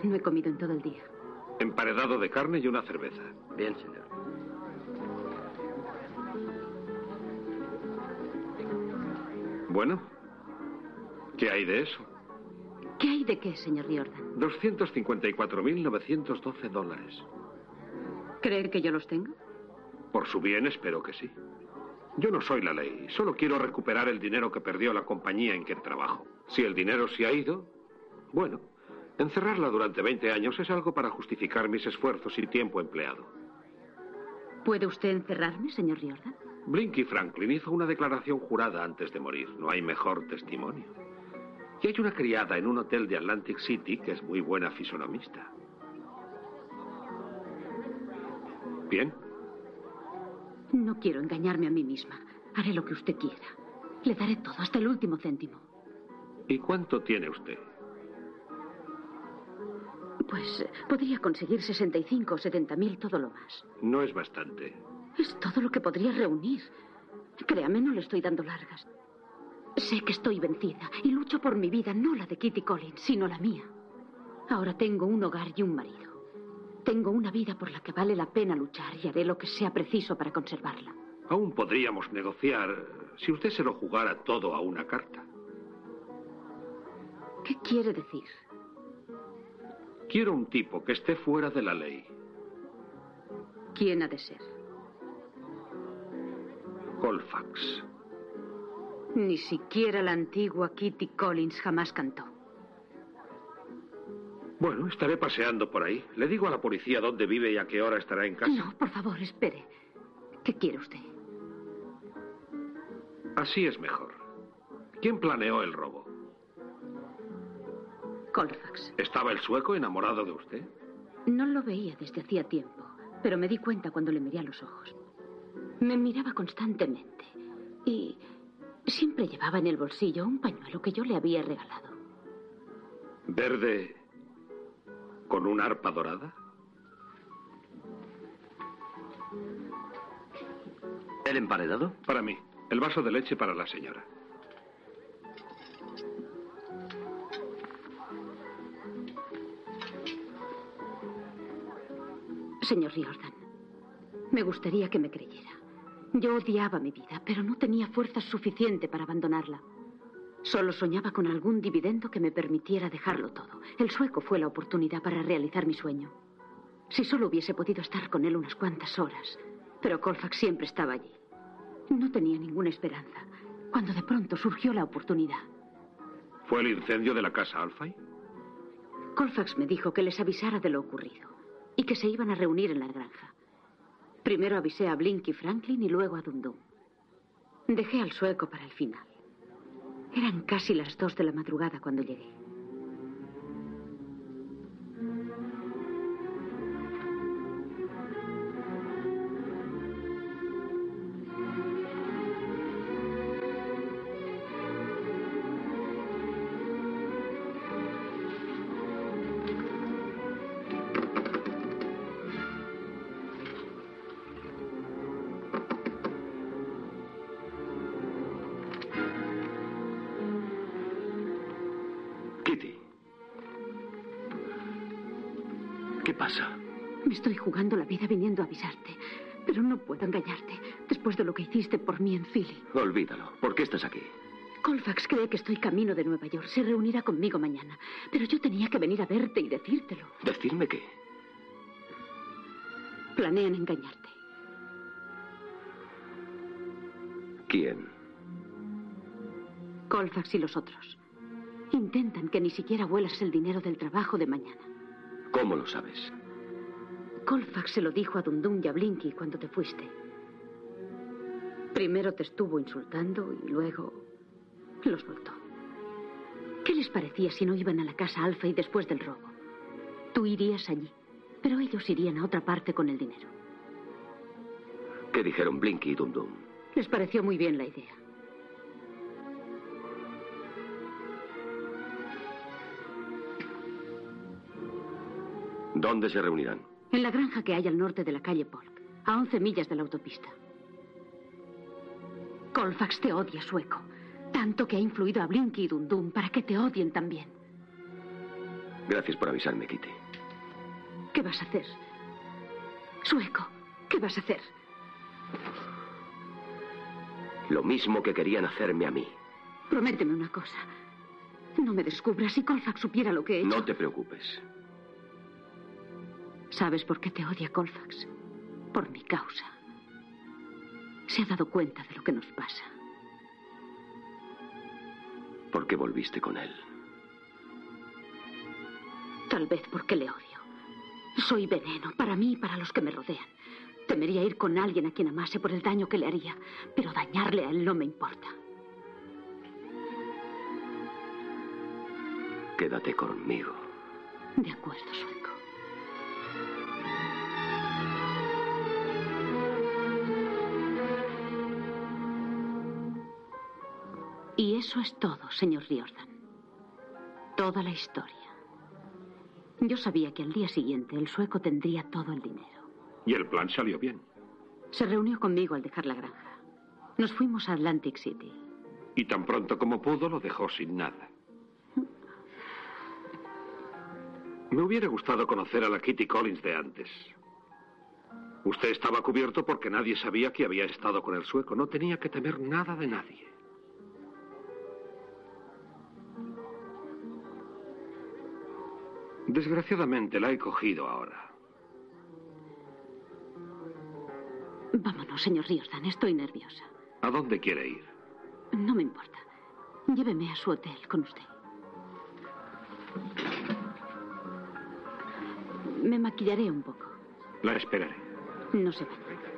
No he comido en todo el día. Emparedado de carne y una cerveza. Bien, señor. Bueno, ¿qué hay de eso? ¿Qué hay de qué, señor Riordan? 254.912 dólares. ¿Cree que yo los tengo? Por su bien, espero que sí. Yo no soy la ley. Solo quiero recuperar el dinero que perdió la compañía en que trabajo. Si el dinero se ha ido, bueno, encerrarla durante 20 años es algo para justificar mis esfuerzos y tiempo empleado. ¿Puede usted encerrarme, señor Riordan? Blinky Franklin hizo una declaración jurada antes de morir. No hay mejor testimonio. Y hay una criada en un hotel de Atlantic City que es muy buena fisonomista. Bien, No quiero engañarme a mí misma. Haré lo que usted quiera. Le daré todo, hasta el último céntimo. ¿y cuánto tiene usted? Pues eh, podría conseguir 65 o 70 mil, todo lo más. No es bastante. Es todo lo que podría reunir. Créame, no le estoy dando largas. Sé que estoy vencida y lucho por mi vida, no la de Kitty Collins, sino la mía. Ahora tengo un hogar y un marido. Tengo una vida por la que vale la pena luchar y haré lo que sea preciso para conservarla. Aún podríamos negociar si usted se lo jugara todo a una carta. ¿Qué quiere decir? Quiero un tipo que esté fuera de la ley. ¿Quién ha de ser? Colfax. Ni siquiera la antigua Kitty Collins jamás cantó. Bueno, estaré paseando por ahí. Le digo a la policía dónde vive y a qué hora estará en casa. No, por favor, espere. ¿Qué quiere usted? Así es mejor. ¿Quién planeó el robo? Colfax. ¿Estaba el sueco enamorado de usted? No lo veía desde hacía tiempo, pero me di cuenta cuando le miré a los ojos. Me miraba constantemente y siempre llevaba en el bolsillo un pañuelo que yo le había regalado. ¿Verde con una arpa dorada? ¿El emparedado? Para mí. El vaso de leche para la señora. Señor Riordan, me gustaría que me creyera. Yo odiaba mi vida, pero no tenía fuerza suficiente para abandonarla. Solo soñaba con algún dividendo que me permitiera dejarlo todo. El sueco fue la oportunidad para realizar mi sueño. Si solo hubiese podido estar con él unas cuantas horas. Pero Colfax siempre estaba allí. No tenía ninguna esperanza. Cuando de pronto surgió la oportunidad. ¿Fue el incendio de la casa Alfay? Colfax me dijo que les avisara de lo ocurrido y que se iban a reunir en la granja. Primero avisé a Blinky Franklin y luego a Dundum. Dejé al sueco para el final. Eran casi las dos de la madrugada cuando llegué. Estoy jugando la vida viniendo a avisarte. Pero no puedo engañarte. Después de lo que hiciste por mí en Philly. Olvídalo. ¿Por qué estás aquí? Colfax cree que estoy camino de Nueva York. Se reunirá conmigo mañana. Pero yo tenía que venir a verte y decírtelo. ¿Decirme qué? Planean engañarte. ¿Quién? Colfax y los otros. Intentan que ni siquiera vuelas el dinero del trabajo de mañana. ¿Cómo lo sabes? Colfax se lo dijo a Dundun y a Blinky cuando te fuiste. Primero te estuvo insultando y luego los soltó. ¿Qué les parecía si no iban a la casa Alfa y después del robo? Tú irías allí, pero ellos irían a otra parte con el dinero. ¿Qué dijeron Blinky y Dundun? Les pareció muy bien la idea. ¿Dónde se reunirán? En la granja que hay al norte de la calle Polk, a 11 millas de la autopista. Colfax te odia, sueco. Tanto que ha influido a Blinky y Dundum para que te odien también. Gracias por avisarme, Kitty. ¿Qué vas a hacer? Sueco, ¿qué vas a hacer? Lo mismo que querían hacerme a mí. Prométeme una cosa. No me descubras si Colfax supiera lo que he hecho. No te preocupes. ¿Sabes por qué te odia Colfax? Por mi causa. Se ha dado cuenta de lo que nos pasa. ¿Por qué volviste con él? Tal vez porque le odio. Soy veneno para mí y para los que me rodean. Temería ir con alguien a quien amase por el daño que le haría, pero dañarle a él no me importa. Quédate conmigo. De acuerdo, sueco. Eso es todo, señor Riordan. Toda la historia. Yo sabía que al día siguiente el sueco tendría todo el dinero. Y el plan salió bien. Se reunió conmigo al dejar la granja. Nos fuimos a Atlantic City. Y tan pronto como pudo lo dejó sin nada. Me hubiera gustado conocer a la Kitty Collins de antes. Usted estaba cubierto porque nadie sabía que había estado con el sueco. No tenía que temer nada de nadie. Desgraciadamente la he cogido ahora. Vámonos, señor Riordan. Estoy nerviosa. ¿A dónde quiere ir? No me importa. Lléveme a su hotel con usted. Me maquillaré un poco. La esperaré. No se vaya.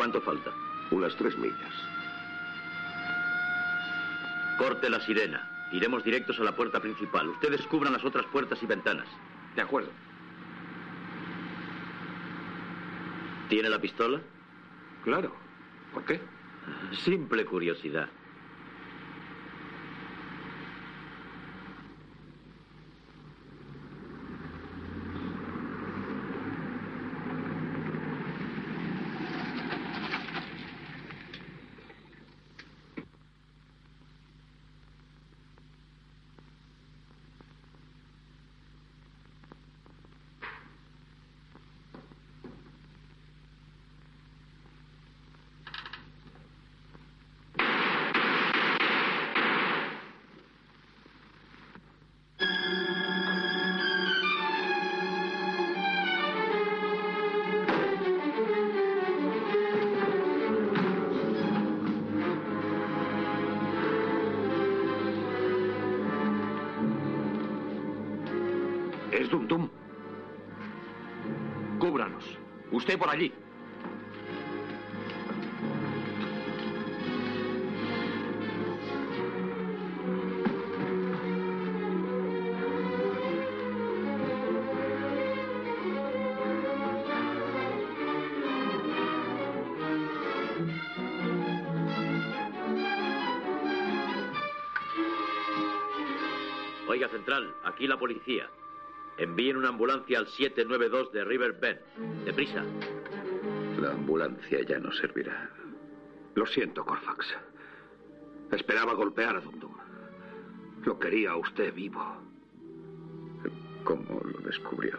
¿Cuánto falta? Unas tres millas. Corte la sirena. Iremos directos a la puerta principal. Ustedes cubran las otras puertas y ventanas. De acuerdo. ¿Tiene la pistola? Claro. ¿Por qué? Simple curiosidad. Por allí. Oiga, Central, aquí la policía. Envíen una ambulancia al 792 de River Bend. Deprisa. La ambulancia ya no servirá. Lo siento, Corfax. Esperaba golpear a Dum Dum. Lo quería a usted vivo. ¿Cómo lo descubrió?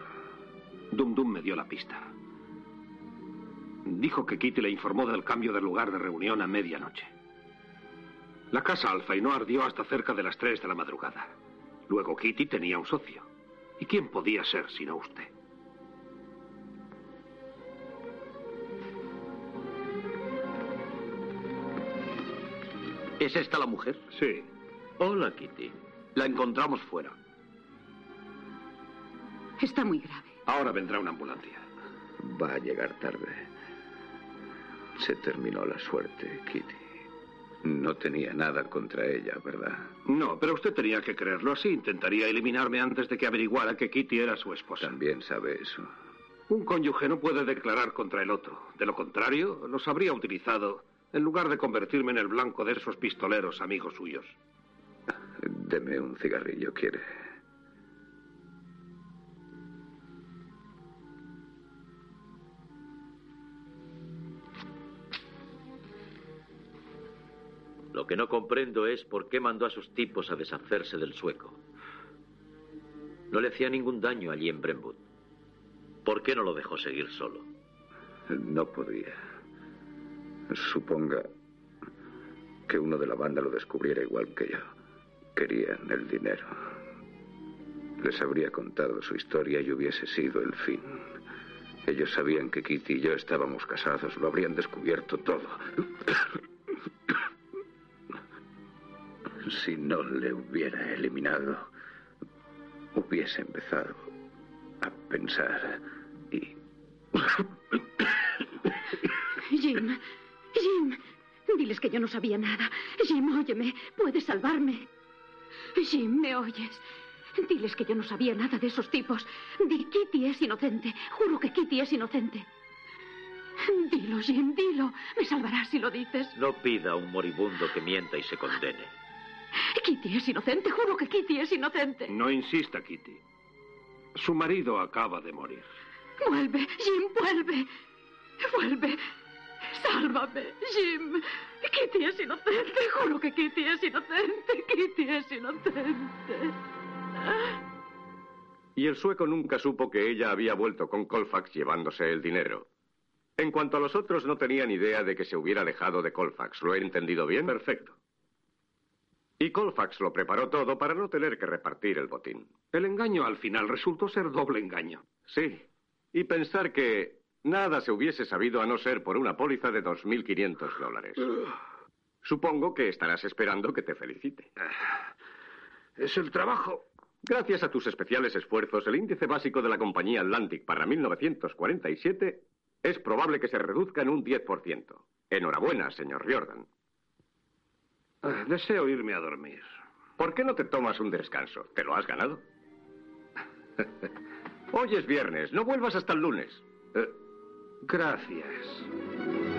Dum Dum me dio la pista. Dijo que Kitty le informó del cambio de lugar de reunión a medianoche. La casa Alfa y no ardió hasta cerca de las 3 de la madrugada. Luego Kitty tenía un socio. ¿Y quién podía ser sino usted? ¿Es esta la mujer? Sí. Hola, Kitty. La encontramos fuera. Está muy grave. Ahora vendrá una ambulancia. Va a llegar tarde. Se terminó la suerte, Kitty. No tenía nada contra ella, ¿verdad? No, pero usted tenía que creerlo así. Intentaría eliminarme antes de que averiguara que Kitty era su esposa. También sabe eso. Un cónyuge no puede declarar contra el otro. De lo contrario, los habría utilizado en lugar de convertirme en el blanco de esos pistoleros amigos suyos. Deme un cigarrillo, ¿quiere? Lo que no comprendo es por qué mandó a sus tipos a deshacerse del sueco. No le hacía ningún daño allí en Brentwood. ¿Por qué no lo dejó seguir solo? No podía. Suponga que uno de la banda lo descubriera igual que yo. Querían el dinero. Les habría contado su historia y hubiese sido el fin. Ellos sabían que Kitty y yo estábamos casados. Lo habrían descubierto todo. Si no le hubiera eliminado, hubiese empezado a pensar y... Jim, Jim, diles que yo no sabía nada. Jim, óyeme, puedes salvarme. Jim, ¿me oyes? Diles que yo no sabía nada de esos tipos. Di, Kitty es inocente. Juro que Kitty es inocente. Dilo, Jim, dilo. Me salvarás si lo dices. No pida a un moribundo que mienta y se condene. Kitty es inocente, juro que Kitty es inocente. No insista, Kitty. Su marido acaba de morir. Vuelve, Jim, vuelve. Vuelve. Sálvame, Jim. Kitty es inocente, juro que Kitty es inocente. Kitty es inocente. Y el sueco nunca supo que ella había vuelto con Colfax llevándose el dinero. En cuanto a los otros, no tenían idea de que se hubiera alejado de Colfax. ¿Lo he entendido bien? Perfecto. Y Colfax lo preparó todo para no tener que repartir el botín. El engaño al final resultó ser doble engaño. Sí. Y pensar que nada se hubiese sabido a no ser por una póliza de 2.500 dólares. Supongo que estarás esperando que te felicite. Es el trabajo. Gracias a tus especiales esfuerzos, el índice básico de la compañía Atlantic para 1947 es probable que se reduzca en un 10%. Enhorabuena, señor Riordan. Ah, Deseo irme a dormir. ¿Por qué no te tomas un descanso? Te lo has ganado. Hoy es viernes, no vuelvas hasta el lunes. Eh, Gracias.